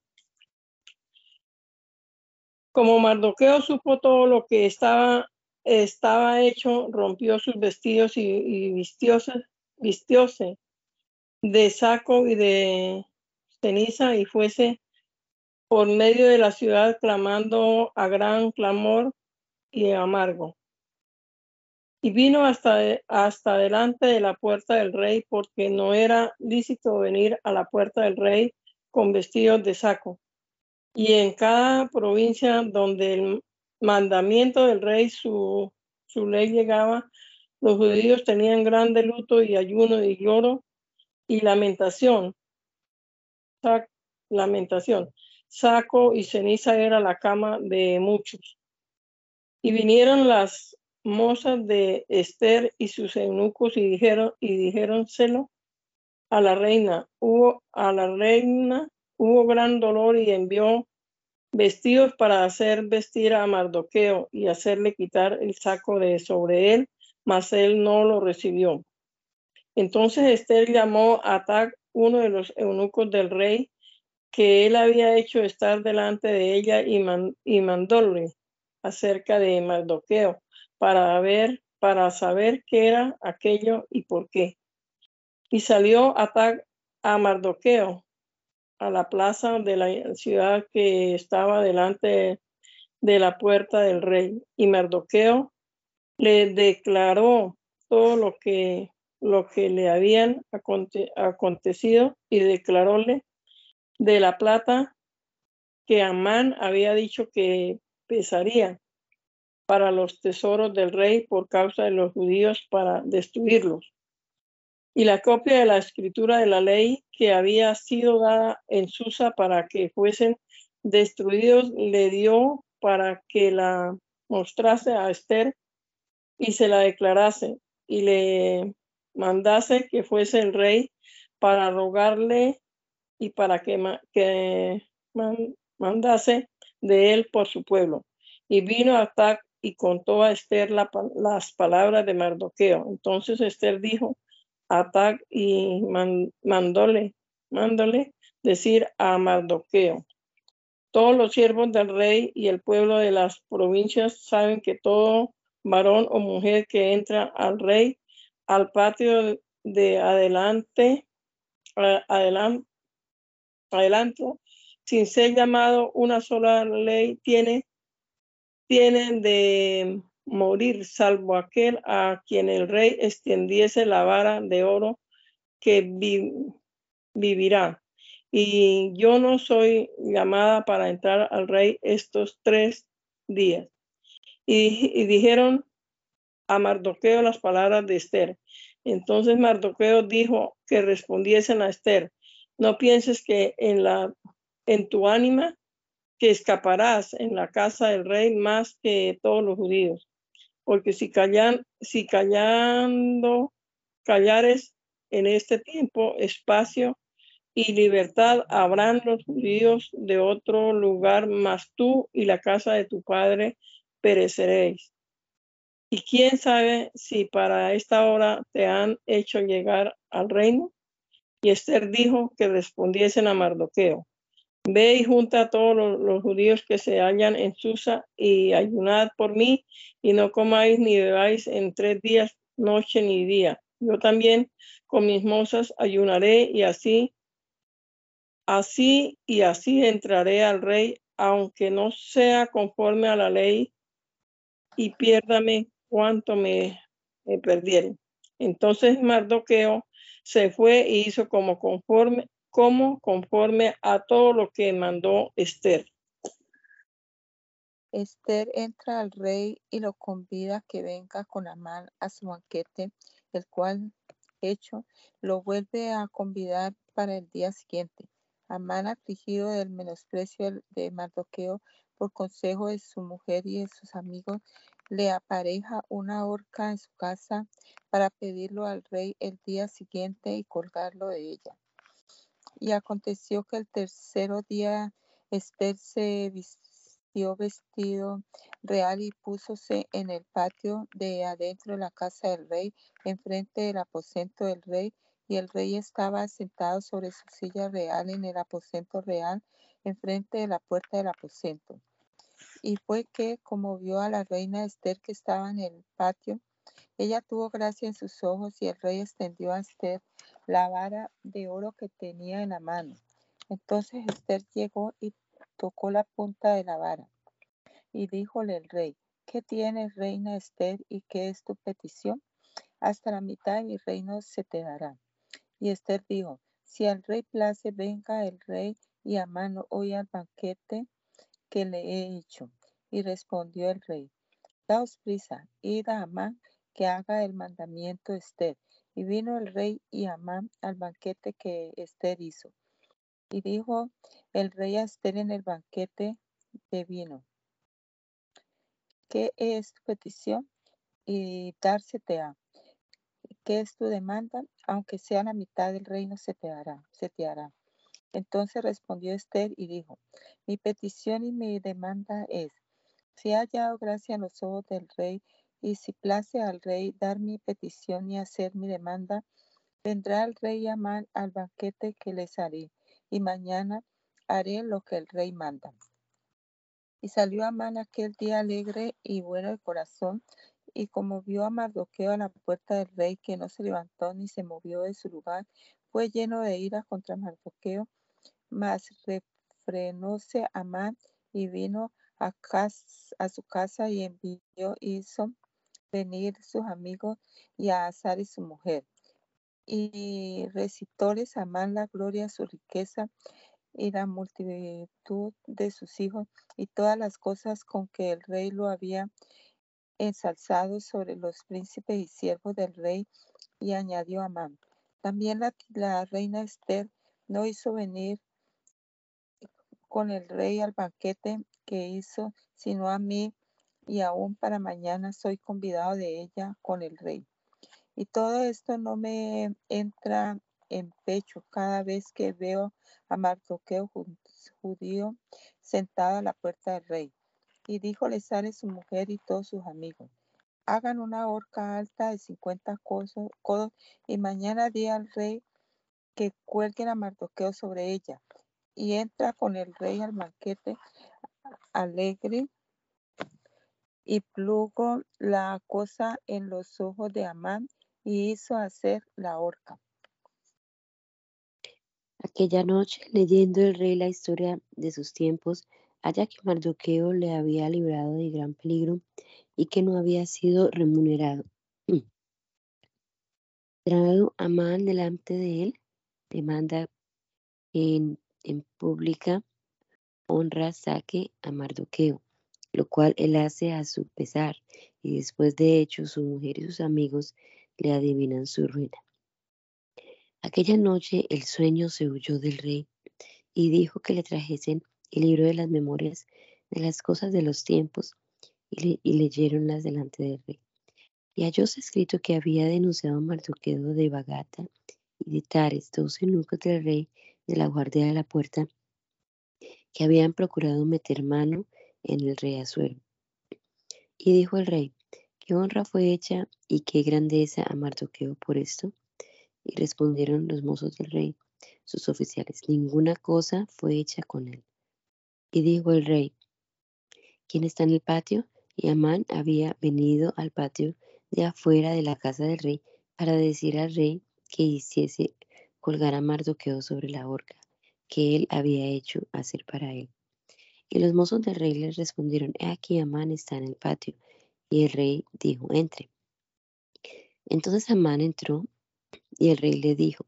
Como Mardoqueo supo todo lo que estaba, estaba hecho, rompió sus vestidos y, vistióse, de saco y de ceniza y fuese por medio de la ciudad clamando a gran clamor y amargo. Y vino hasta, hasta delante de la puerta del rey, porque no era lícito venir a la puerta del rey con vestidos de saco y en cada provincia donde el mandamiento del rey, su, su ley llegaba, los judíos tenían grande luto y ayuno y lloro y lamentación. lamentación. Saco y ceniza era la cama de muchos. Y vinieron las mozas de Esther y sus eunucos y dijeron y dijéronselo a la reina. Hubo a la reina hubo gran dolor y envió vestidos para hacer vestir a Mardoqueo y hacerle quitar el saco de sobre él, mas él no lo recibió. Entonces Esther llamó a Tag, uno de los eunucos del rey, que él había hecho estar delante de ella y, mandóle acerca de Mardoqueo para ver, para saber qué era aquello y por qué. Y salió a Tag a Mardoqueo a la plaza de la ciudad que estaba delante de la puerta del rey. Y Mardoqueo le declaró todo lo que, lo que le habían acontecido y declaróle de la plata que Amán había dicho que pesaría para los tesoros del rey por causa de los judíos para destruirlos y la copia de la escritura de la ley que había sido dada en Susa para que fuesen destruidos, le dio para que la mostrase a Esther y se la declarase y le mandase que fuese el rey para rogarle y para que, mandase de él por su pueblo. Y vino a Tac y contó a Esther las palabras de Mardoqueo. Entonces Esther dijo, Atac y mandóle, mándole decir a Mardoqueo. Todos los siervos del rey y el pueblo de las provincias saben que todo varón o mujer que entra al rey al patio de adelante, adelante, adelante, sin ser llamado una sola ley, tiene, tienen de morir, salvo aquel a quien el rey extendiese la vara de oro que vivirá. Y yo no soy llamada para entrar al rey estos tres días. y, dijeron a Mardoqueo las palabras de Esther. Entonces Mardoqueo dijo que respondiesen a Esther, no pienses que en, la, en tu ánima que escaparás en la casa del rey más que todos los judíos, porque si callan, si callando, callares en este tiempo, espacio y libertad habrán los judíos de otro lugar, más tú y la casa de tu padre pereceréis. Y quién sabe si para esta hora te han hecho llegar al reino. Y Esther dijo que respondiesen a Mardoqueo. Ve y junta a todos los, judíos que se hallan en Susa y ayunad por mí y no comáis ni bebáis en tres días, noche ni día. Yo también con mis mozas ayunaré y así, así y así entraré al rey, aunque no sea conforme a la ley y piérdame cuanto me, me perdieren. Entonces Mardoqueo se fue e hizo como conforme, como conforme a todo lo que mandó Esther. Esther entra al rey y lo convida a que venga con Amán a su banquete, el cual, hecho, lo vuelve a convidar para el día siguiente. Amán, afligido del menosprecio de Mardoqueo, por consejo de su mujer y de sus amigos, le apareja una horca en su casa para pedirlo al rey el día siguiente y colgarlo de ella. Y aconteció que el tercero día Esther se vistió vestido real y púsose en el patio de adentro de la casa del rey, enfrente del aposento del rey, y el rey estaba sentado sobre su silla real en el aposento real, enfrente de la puerta del aposento. Y fue que, como vio a la reina Esther que estaba en el patio, ella tuvo gracia en sus ojos y el rey extendió a Esther la vara de oro que tenía en la mano. Entonces Esther llegó y tocó la punta de la vara. Y díjole el rey, ¿qué tienes, reina Esther, y qué es tu petición? Hasta la mitad de mi reino se te dará. Y Esther dijo, si al rey place, venga el rey y a mano hoy al banquete que le he hecho. Y respondió el rey, daos prisa, id a Amán que haga el mandamiento Esther. Y vino el rey y Amán al banquete que Esther hizo. Y dijo el rey a Esther en el banquete de vino, ¿qué es tu petición? Y dársete a. ¿Qué es tu demanda? Aunque sea la mitad del reino se te hará, se te hará. Entonces respondió Esther y dijo, mi petición y mi demanda es, si ha hallado gracia en los ojos del rey, y si place al rey dar mi petición y hacer mi demanda, vendrá el rey Amán al banquete que les haré, y mañana haré lo que el rey manda. Y salió Amán aquel día alegre y bueno de corazón, y como vio a Mardoqueo a la puerta del rey, que no se levantó ni se movió de su lugar, fue lleno de ira contra Mardoqueo mas refrenóse Amán y vino a, a su casa y envió, hizo venir sus amigos y a Azar y su mujer. Y recitóles Amán la gloria, su riqueza y la multitud de sus hijos y todas las cosas con que el rey lo había ensalzado sobre los príncipes y siervos del rey, y añadió Amán. También la, la reina Esther no hizo venir con el rey al banquete que hizo, sino a mí, y aún para mañana soy convidado de ella con el rey. Y todo esto no me entra en pecho cada vez que veo a Mardoqueo judío sentado a la puerta del rey. Y díjole Sare su mujer y todos sus amigos, hagan una horca alta de 50 codos y mañana di al rey que cuelguen a Mardoqueo sobre ella y entra con el rey al banquete alegre y plugo la cosa en los ojos de Amán y hizo hacer la horca. Aquella noche, leyendo el rey la historia de sus tiempos, haya que Mardoqueo le había librado de gran peligro y que no había sido remunerado. Traído Amán delante de él, demanda en en pública honra saque a Mardoqueo, lo cual él hace a su pesar, y después de hecho su mujer y sus amigos le adivinan su ruina. Aquella noche el sueño se huyó del rey y dijo que le trajesen el libro de las memorias de las cosas de los tiempos y, leyeronlas delante del rey. Y hallóse escrito que había denunciado a Mardoqueo de Bagata y de Tares, dos eunucos del rey de la guardia de la puerta, que habían procurado meter mano en el Azuero. Y dijo el rey, qué honra fue hecha y qué grandeza a Mardoqueo por esto. Y respondieron los mozos del rey, sus oficiales, ninguna cosa fue hecha con él. Y dijo el rey, ¿quién está en el patio? Y Amán había venido al patio de afuera de la casa del rey para decir al rey que hiciese colgar a Mardoqueo sobre la horca que él había hecho hacer para él. Y los mozos del rey le respondieron, he aquí Amán está en el patio. Y el rey dijo, entre. Entonces Amán entró y el rey le dijo,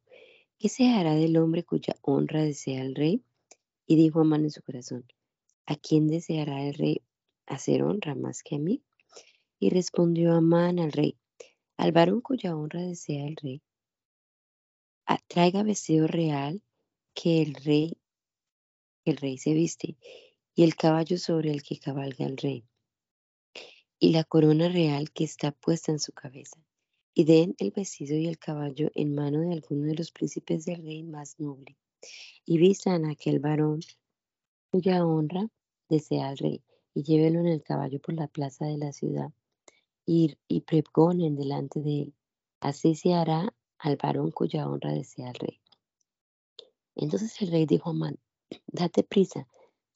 ¿qué se hará del hombre cuya honra desea el rey? Y dijo Amán en su corazón, ¿a quién deseará el rey hacer honra más que a mí? Y respondió Amán al rey, al varón cuya honra desea el rey, traiga vestido real que el rey, el rey se viste, y el caballo sobre el que cabalga el rey, y la corona real que está puesta en su cabeza, y den el vestido y el caballo en mano de alguno de los príncipes del rey más noble, y vistan a aquel varón cuya honra desea el rey, y llévelo en el caballo por la plaza de la ciudad y, y pregonen delante de él. Así se hará al varón cuya honra desea el rey. Entonces el rey dijo a Amán, date prisa,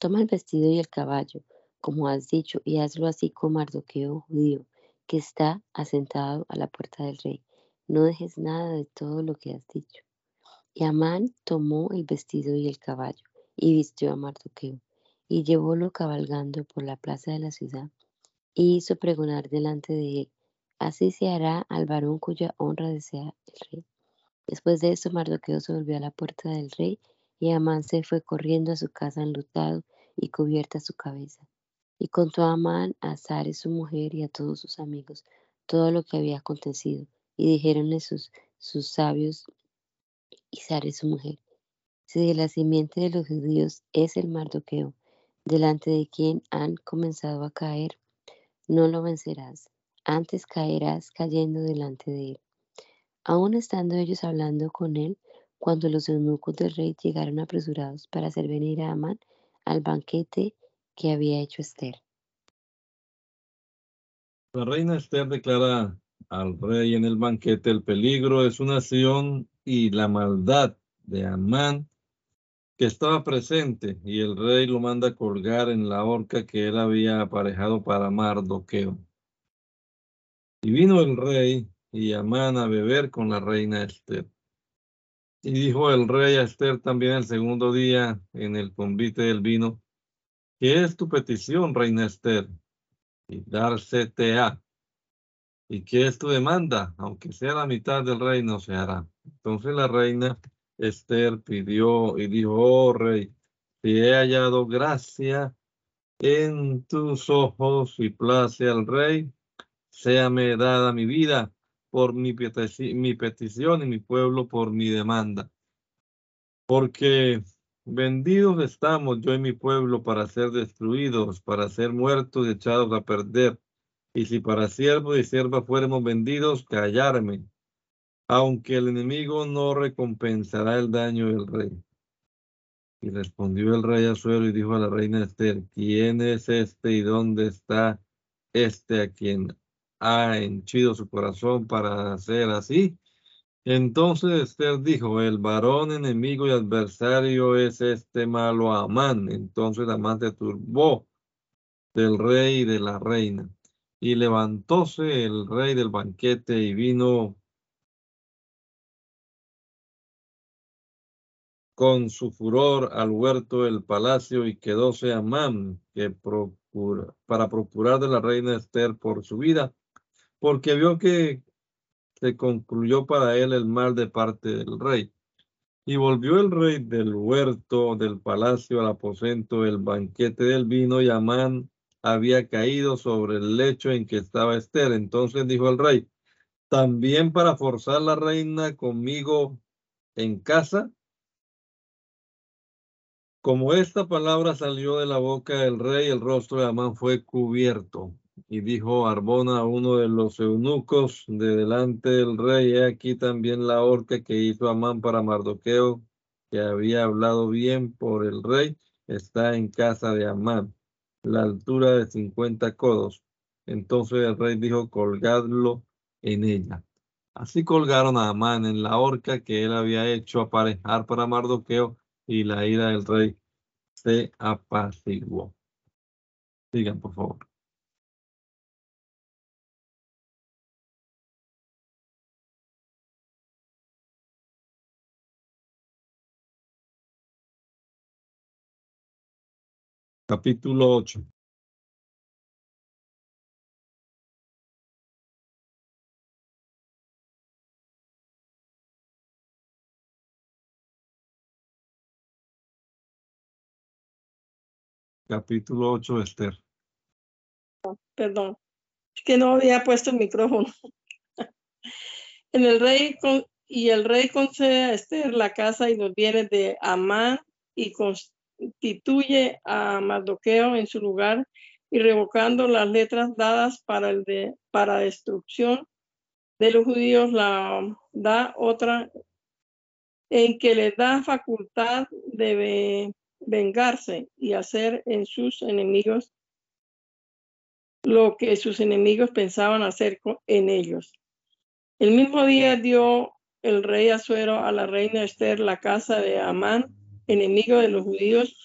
toma el vestido y el caballo, como has dicho, y hazlo así con Mardoqueo judío, que está asentado a la puerta del rey. No dejes nada de todo lo que has dicho. Y Amán tomó el vestido y el caballo, y vistió a Mardoqueo y llevólo cabalgando por la plaza de la ciudad, y hizo pregonar delante de él, así se hará al varón cuya honra desea el rey. Después de esto, Mardoqueo se volvió a la puerta del rey, y Amán se fue corriendo a su casa enlutado y cubierta su cabeza. Y contó a Amán, a Sare su mujer y a todos sus amigos todo lo que había acontecido, y dijeronle sus, sus sabios y Sare su mujer, si de la simiente de los judíos es el Mardoqueo, delante de quien han comenzado a caer, no lo vencerás, antes caerás cayendo delante de él. Aún estando ellos hablando con él, cuando los eunucos del rey llegaron apresurados para hacer venir a Amán al banquete que había hecho Esther. La reina Esther declara al rey en el banquete el peligro de su nación y la maldad de Amán que estaba presente y el rey lo manda colgar en la horca que él había aparejado para Mardoqueo. Y vino el rey y Amán a beber con la reina Esther. Y dijo el rey a Esther también el segundo día en el convite del vino, ¿qué es tu petición, reina Esther? Y a. ¿Y qué es tu demanda? Aunque sea la mitad del reino, se hará. Entonces la reina Esther pidió y dijo, oh rey, si he hallado gracia en tus ojos y place al rey, séame dada mi vida por mi, petición y mi pueblo por mi demanda. Porque vendidos estamos yo y mi pueblo para ser destruidos, para ser muertos y echados a perder. Y si para siervo y sierva fuéramos vendidos, callarme aunque el enemigo no recompensará el daño del rey. Y respondió el rey Azuero y dijo a la reina Esther, ¿quién es este y dónde está este a quien ha henchido su corazón para hacer así? Entonces Esther dijo, el varón enemigo y adversario es este malo Amán. Entonces Amán se turbó del rey y de la reina. Y levantóse el rey del banquete y vino con su furor al huerto del palacio y quedóse Amán que procura, para procurar de la reina Esther por su vida, porque vio que se concluyó para él el mal de parte del rey. Y volvió el rey del huerto del palacio al aposento del banquete del vino y Amán había caído sobre el lecho en que estaba Esther. Entonces dijo el rey, también para forzar la reina conmigo en casa. Como esta palabra salió de la boca del rey, el rostro de Amán fue cubierto. Y dijo Arbona uno de los eunucos de delante del rey, he aquí también la horca que hizo Amán para Mardoqueo, que había hablado bien por el rey, está en casa de Amán, la altura de cincuenta codos. Entonces el rey dijo, colgadlo en ella. Así colgaron a Amán en la horca que él había hecho aparejar para Mardoqueo y la ira del rey se apaciguó. Sigan, por favor. Capítulo 8. Capítulo 8, Esther. Perdón, que no había puesto el micrófono. en el rey con, y el rey concede a Esther la casa y los bienes de Amán y a Mardoqueo en su lugar y revocando las letras dadas para el para destrucción de los judíos la da otra en que le da facultad de vengarse y hacer en sus enemigos lo que sus enemigos pensaban hacer en ellos. El mismo día dio el rey Azuero a la reina Esther la casa de Amán, enemigo de los judíos,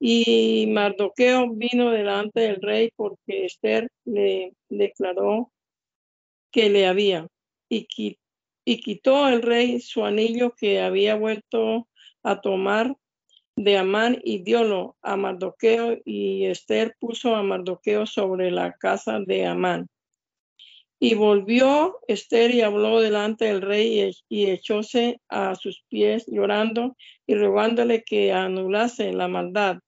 y Mardoqueo vino delante del rey porque Esther le declaró que le había, y, y quitó el rey su anillo que había vuelto a tomar de Amán y diólo a Mardoqueo y Esther puso a Mardoqueo sobre la casa de Amán. Y volvió Esther y habló delante del rey y, echóse a sus pies llorando y rogándole que anulase la maldad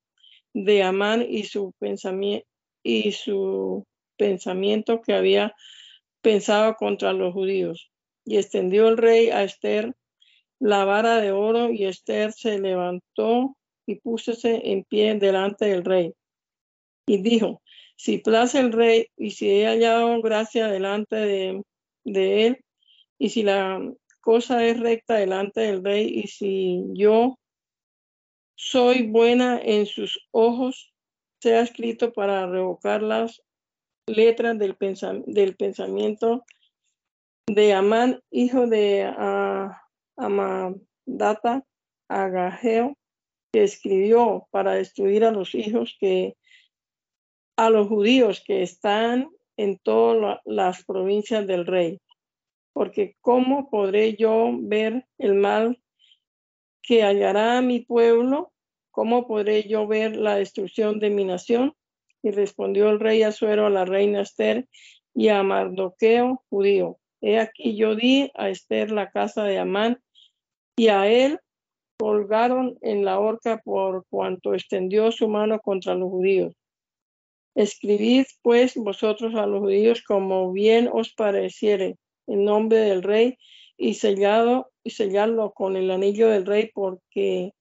de Amán y su pensamiento que había pensado contra los judíos. Y extendió el rey a Esther la vara de oro y Esther se levantó y púsose en pie delante del rey. Y dijo, si place el rey y si he hallado gracia delante de, él, y si la cosa es recta delante del rey, y si yo soy buena en sus ojos, sea escrito para revocar las letras del, del pensamiento de Amán, hijo de uh, Amadata, Agageo, que escribió para destruir a los hijos que a los judíos que están en todas las provincias del rey. Porque ¿cómo podré yo ver el mal que hallará mi pueblo? ¿Cómo podré yo ver la destrucción de mi nación? Y respondió el rey Azuero a la reina Esther y a Mardoqueo judío. He aquí yo di a Esther la casa de Amán y a él colgaron en la horca por cuanto extendió su mano contra los judíos. Escribid pues vosotros a los judíos como bien os pareciere en nombre del rey y sellado y sellarlo con el anillo del rey porque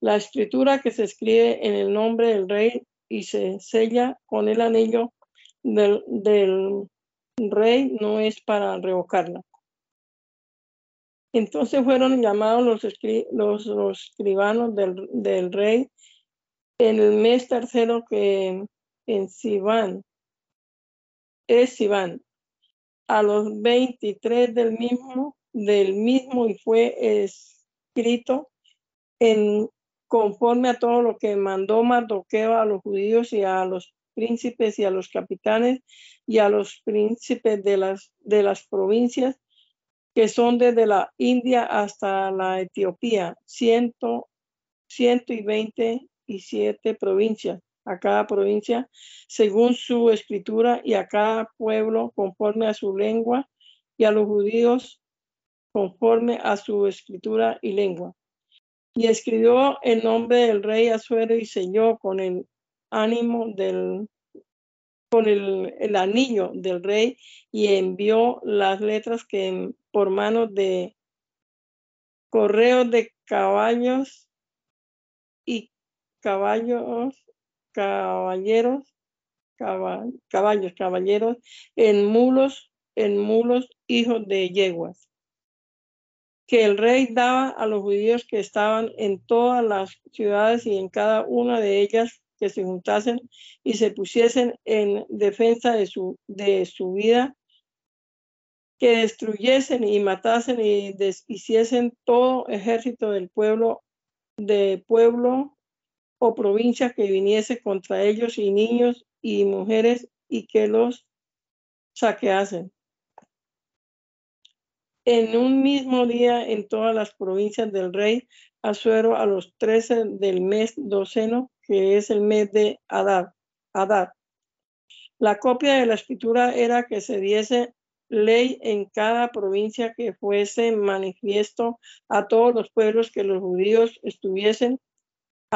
la escritura que se escribe en el nombre del rey y se sella con el anillo del, rey no es para revocarla. Entonces fueron llamados los, los, escribanos del, del, rey en el mes tercero que en Sivan, es Sivan, a los 23 del mismo, del mismo y fue escrito en conforme a todo lo que mandó Mardoqueo a los judíos y a los príncipes y a los capitanes y a los príncipes de las, de las provincias que son desde la India hasta la Etiopía, ciento, ciento y veinte y siete provincias, a cada provincia según su escritura y a cada pueblo conforme a su lengua y a los judíos conforme a su escritura y lengua. Y escribió el nombre del rey Azuero y selló con el ánimo del con el, el anillo del rey y envió las letras que por mano de correos de caballos y caballos, caballeros, caballos, caballeros, en mulos, en mulos, hijos de yeguas, que el rey daba a los judíos que estaban en todas las ciudades y en cada una de ellas que se juntasen y se pusiesen en defensa de su, de su vida. Que destruyesen y matasen y deshiciesen todo ejército del pueblo, de pueblo o provincia que viniese contra ellos y niños y mujeres y que los saqueasen. En un mismo día en todas las provincias del rey Asuero a los trece del mes doceno, que es el mes de Adar. Adar. La copia de la escritura era que se diese ley en cada provincia que fuese manifiesto a todos los pueblos que los judíos estuviesen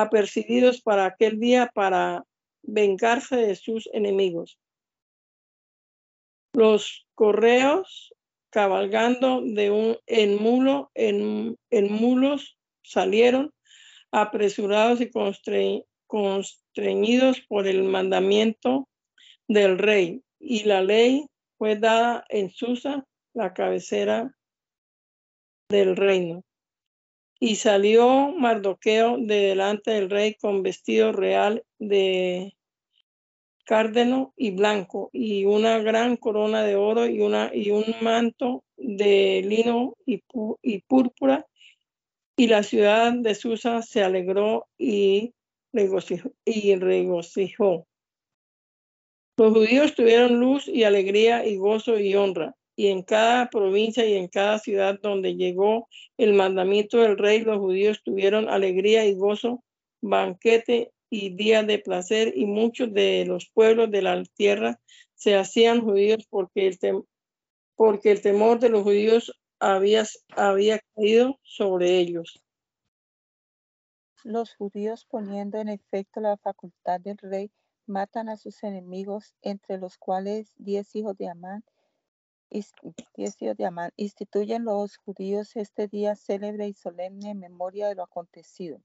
apercibidos para aquel día para vengarse de sus enemigos. Los correos cabalgando de un en mulo en, en mulos salieron apresurados y constreñidos por el mandamiento del rey y la ley fue dada en Susa, la cabecera del reino. Y salió Mardoqueo de delante del rey con vestido real de cárdeno y blanco, y una gran corona de oro y, una, y un manto de lino y, púrpura. Y la ciudad de Susa se alegró y Y regocijó. Los judíos tuvieron luz y alegría y gozo y honra. Y en cada provincia y en cada ciudad donde llegó el mandamiento del rey, los judíos tuvieron alegría y gozo, banquete y día de placer. Y muchos de los pueblos de la tierra se hacían judíos porque el, porque el temor de los judíos había, había caído sobre ellos. Los judíos poniendo en efecto la facultad del rey matan a sus enemigos, entre los cuales diez hijos de Amán, diez hijos de Amán, instituyen los judíos este día célebre y solemne en memoria de lo acontecido.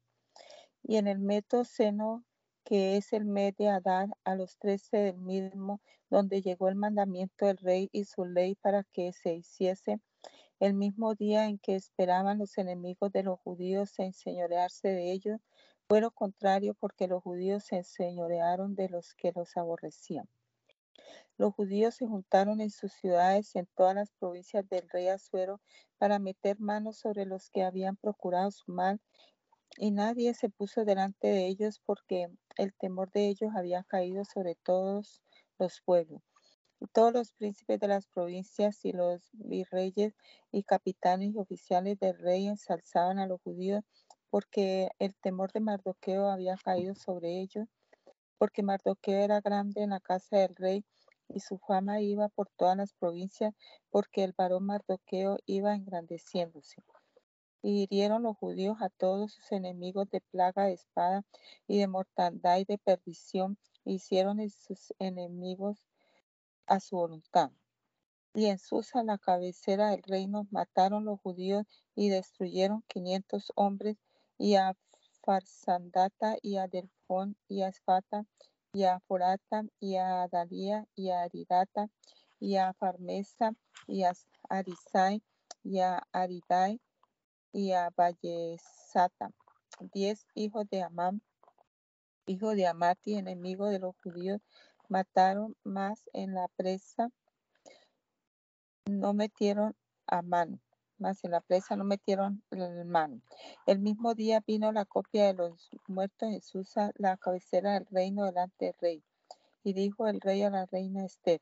Y en el meto seno, que es el mes de Adar, a los trece del mismo, donde llegó el mandamiento del rey y su ley para que se hiciese el mismo día en que esperaban los enemigos de los judíos enseñorearse de ellos, fue lo contrario porque los judíos se enseñorearon de los que los aborrecían. Los judíos se juntaron en sus ciudades en todas las provincias del rey Azuero para meter manos sobre los que habían procurado su mal y nadie se puso delante de ellos porque el temor de ellos había caído sobre todos los pueblos. Todos los príncipes de las provincias y los virreyes y capitanes y oficiales del rey ensalzaban a los judíos porque el temor de Mardoqueo había caído sobre ellos, porque Mardoqueo era grande en la casa del rey y su fama iba por todas las provincias, porque el varón Mardoqueo iba engrandeciéndose. Y hirieron los judíos a todos sus enemigos de plaga de espada y de mortandad y de perdición, e hicieron sus enemigos a su voluntad. Y en Susa, la cabecera del reino, mataron los judíos y destruyeron quinientos hombres y a Farsandata y a Delfón y a Esfata y a Forata y a Adalía y a Aridata y a Farmesa y a Arisai y a Aridai y a Vallesata. Diez hijos de Amán, hijo de Amati, enemigo de los judíos, mataron más en la presa, no metieron a mano más en la presa no metieron el mano. El mismo día vino la copia de los muertos en Susa, la cabecera del reino delante del rey. Y dijo el rey a la reina Esther,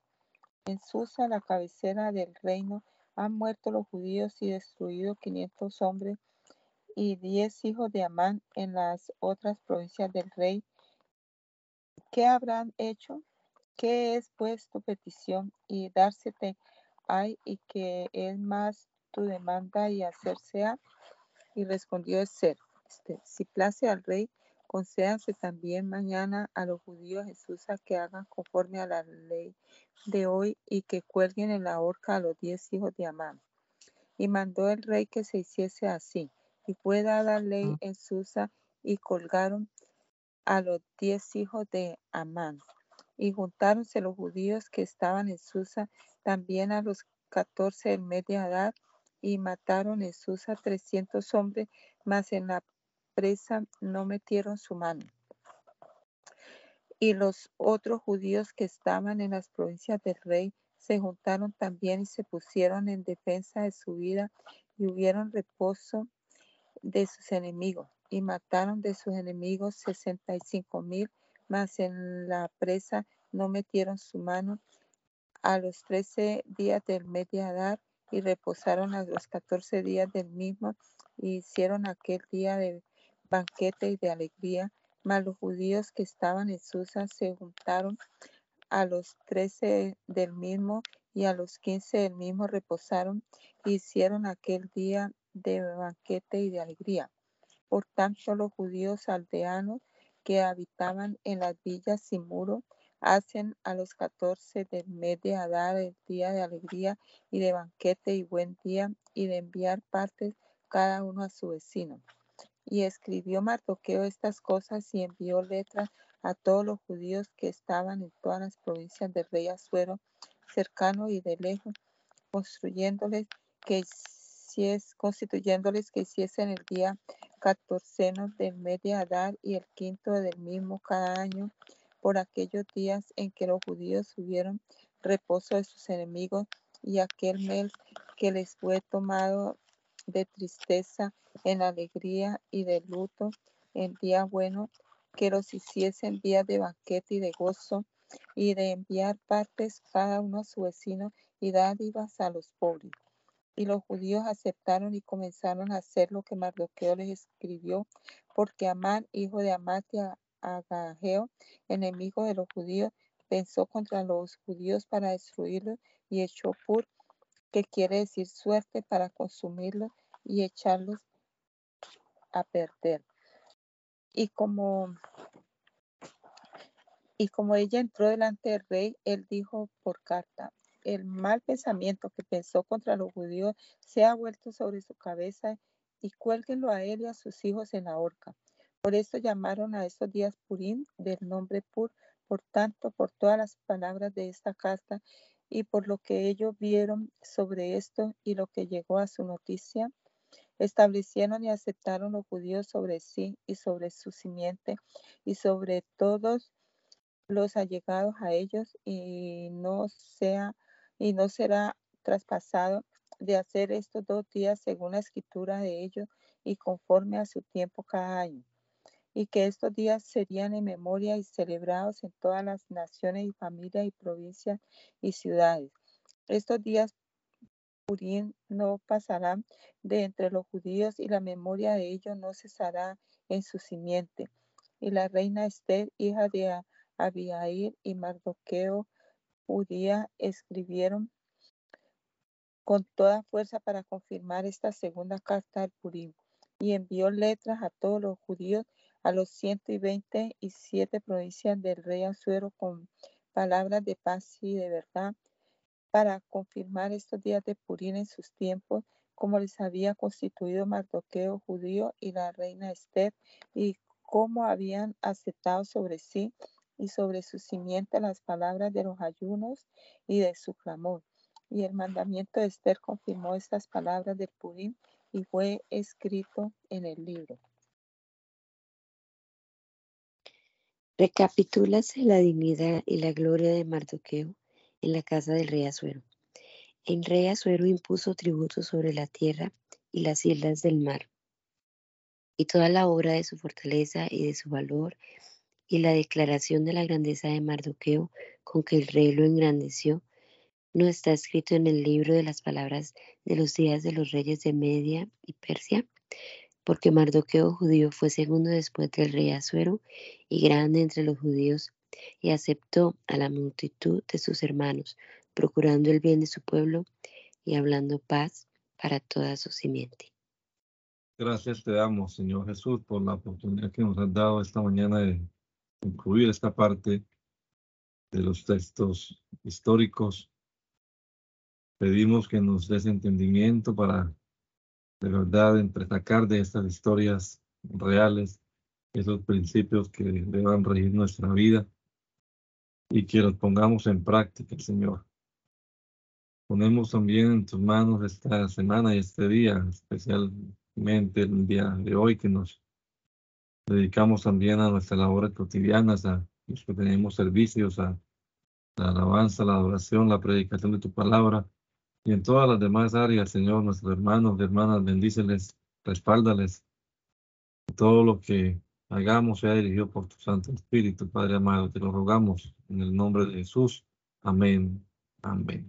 en Susa, la cabecera del reino, han muerto los judíos y destruido quinientos hombres y diez hijos de Amán en las otras provincias del rey. ¿Qué habrán hecho? ¿Qué es pues tu petición? Y dársete hay y que es más tu demanda y hacerse a. Y respondió Esther, este, si place al rey, concédase también mañana a los judíos Jesús a que hagan conforme a la ley de hoy y que cuelguen en la horca a los diez hijos de Amán. Y mandó el rey que se hiciese así. Y fue dada ley en Susa y colgaron a los diez hijos de Amán. Y juntáronse los judíos que estaban en Susa también a los catorce del mes de Adar y mataron en Susa trescientos hombres, mas en la presa no metieron su mano. Y los otros judíos que estaban en las provincias del rey se juntaron también y se pusieron en defensa de su vida y hubieron reposo de sus enemigos y mataron de sus enemigos sesenta y cinco mil, mas en la presa no metieron su mano a los trece días del mes de Adar y reposaron a los catorce días del mismo y hicieron aquel día de banquete y de alegría. Mas los judíos que estaban en Susa se juntaron a los trece del mismo y a los quince del mismo reposaron y hicieron aquel día de banquete y de alegría. Por tanto, los judíos aldeanos que habitaban en las villas sin muro hacen a los catorce del mes de Adar el día de alegría y de banquete y buen día y de enviar partes cada uno a su vecino. Y escribió Mardoqueo estas cosas y envió letras a todos los judíos que estaban en todas las provincias del rey Asuero, cercano y de lejos, construyéndoles que constituyéndoles que hiciesen el día catorceno del mes de Adar y el quinto del mismo cada año, por aquellos días en que los judíos hubieron reposo de sus enemigos y aquel mes que les fue tomado de tristeza en alegría y de luto en día bueno, que los hiciesen días de banquete y de gozo y de enviar partes cada uno a su vecino y dádivas a los pobres. Y los judíos aceptaron y comenzaron a hacer lo que Mardoqueo les escribió, porque Amán, hijo de Amatia Agageo, enemigo de los judíos, pensó contra los judíos para destruirlos y echó pur, que quiere decir suerte, para consumirlos y echarlos a perder. Y como y como ella entró delante del rey, él dijo por carta, el mal pensamiento que pensó contra los judíos se ha vuelto sobre su cabeza y cuélguenlo a él y a sus hijos en la horca. Por eso llamaron a estos días Purim del nombre Pur, por tanto, por todas las palabras de esta carta y por lo que ellos vieron sobre esto y lo que llegó a su noticia, establecieron y aceptaron los judíos sobre sí y sobre su simiente y sobre todos los allegados a ellos y no sea y no será traspasado de hacer estos dos días según la escritura de ellos y conforme a su tiempo cada año y que estos días serían en memoria y celebrados en todas las naciones y familias y provincias y ciudades. Estos días Purim no pasarán de entre los judíos y la memoria de ellos no cesará en su simiente. Y la reina Esther, hija de Abihail y Mardoqueo, judía, escribieron con toda fuerza para confirmar esta segunda carta del Purim y envió letras a todos los judíos a los ciento y veinte y siete provincias del rey Asuero con palabras de paz y de verdad para confirmar estos días de Purim en sus tiempos, como les había constituido Mardoqueo judío y la reina Esther, y cómo habían aceptado sobre sí y sobre su simiente las palabras de los ayunos y de su clamor. Y el mandamiento de Esther confirmó estas palabras de Purim y fue escrito en el libro. Recapitúlase la dignidad y la gloria de Mardoqueo en la casa del rey Asuero. El rey Asuero impuso tributos sobre la tierra y las islas del mar, y toda la obra de su fortaleza y de su valor, y la declaración de la grandeza de Mardoqueo con que el rey lo engrandeció, no está escrito en el libro de las palabras de los días de los reyes de Media y Persia, porque Mardoqueo judío fue segundo después del rey Asuero y grande entre los judíos, y aceptó a la multitud de sus hermanos, procurando el bien de su pueblo y hablando paz para toda su simiente. Gracias te damos, Señor Jesús, por la oportunidad que nos has dado esta mañana de incluir esta parte de los textos históricos. Pedimos que nos des entendimiento para de verdad entresacar de estas historias reales esos principios que deban regir nuestra vida y que los pongamos en práctica, Señor. Ponemos también en tus manos esta semana y este día, especialmente el día de hoy que nos dedicamos también a nuestras labores cotidianas, a los que tenemos servicios, a la alabanza, la adoración, la predicación de tu palabra y en todas las demás áreas, Señor, nuestros hermanos y hermanas, bendíceles, respáldales. Todo lo que hagamos sea dirigido por tu Santo Espíritu, Padre amado, te lo rogamos en el nombre de Jesús. Amén. Amén.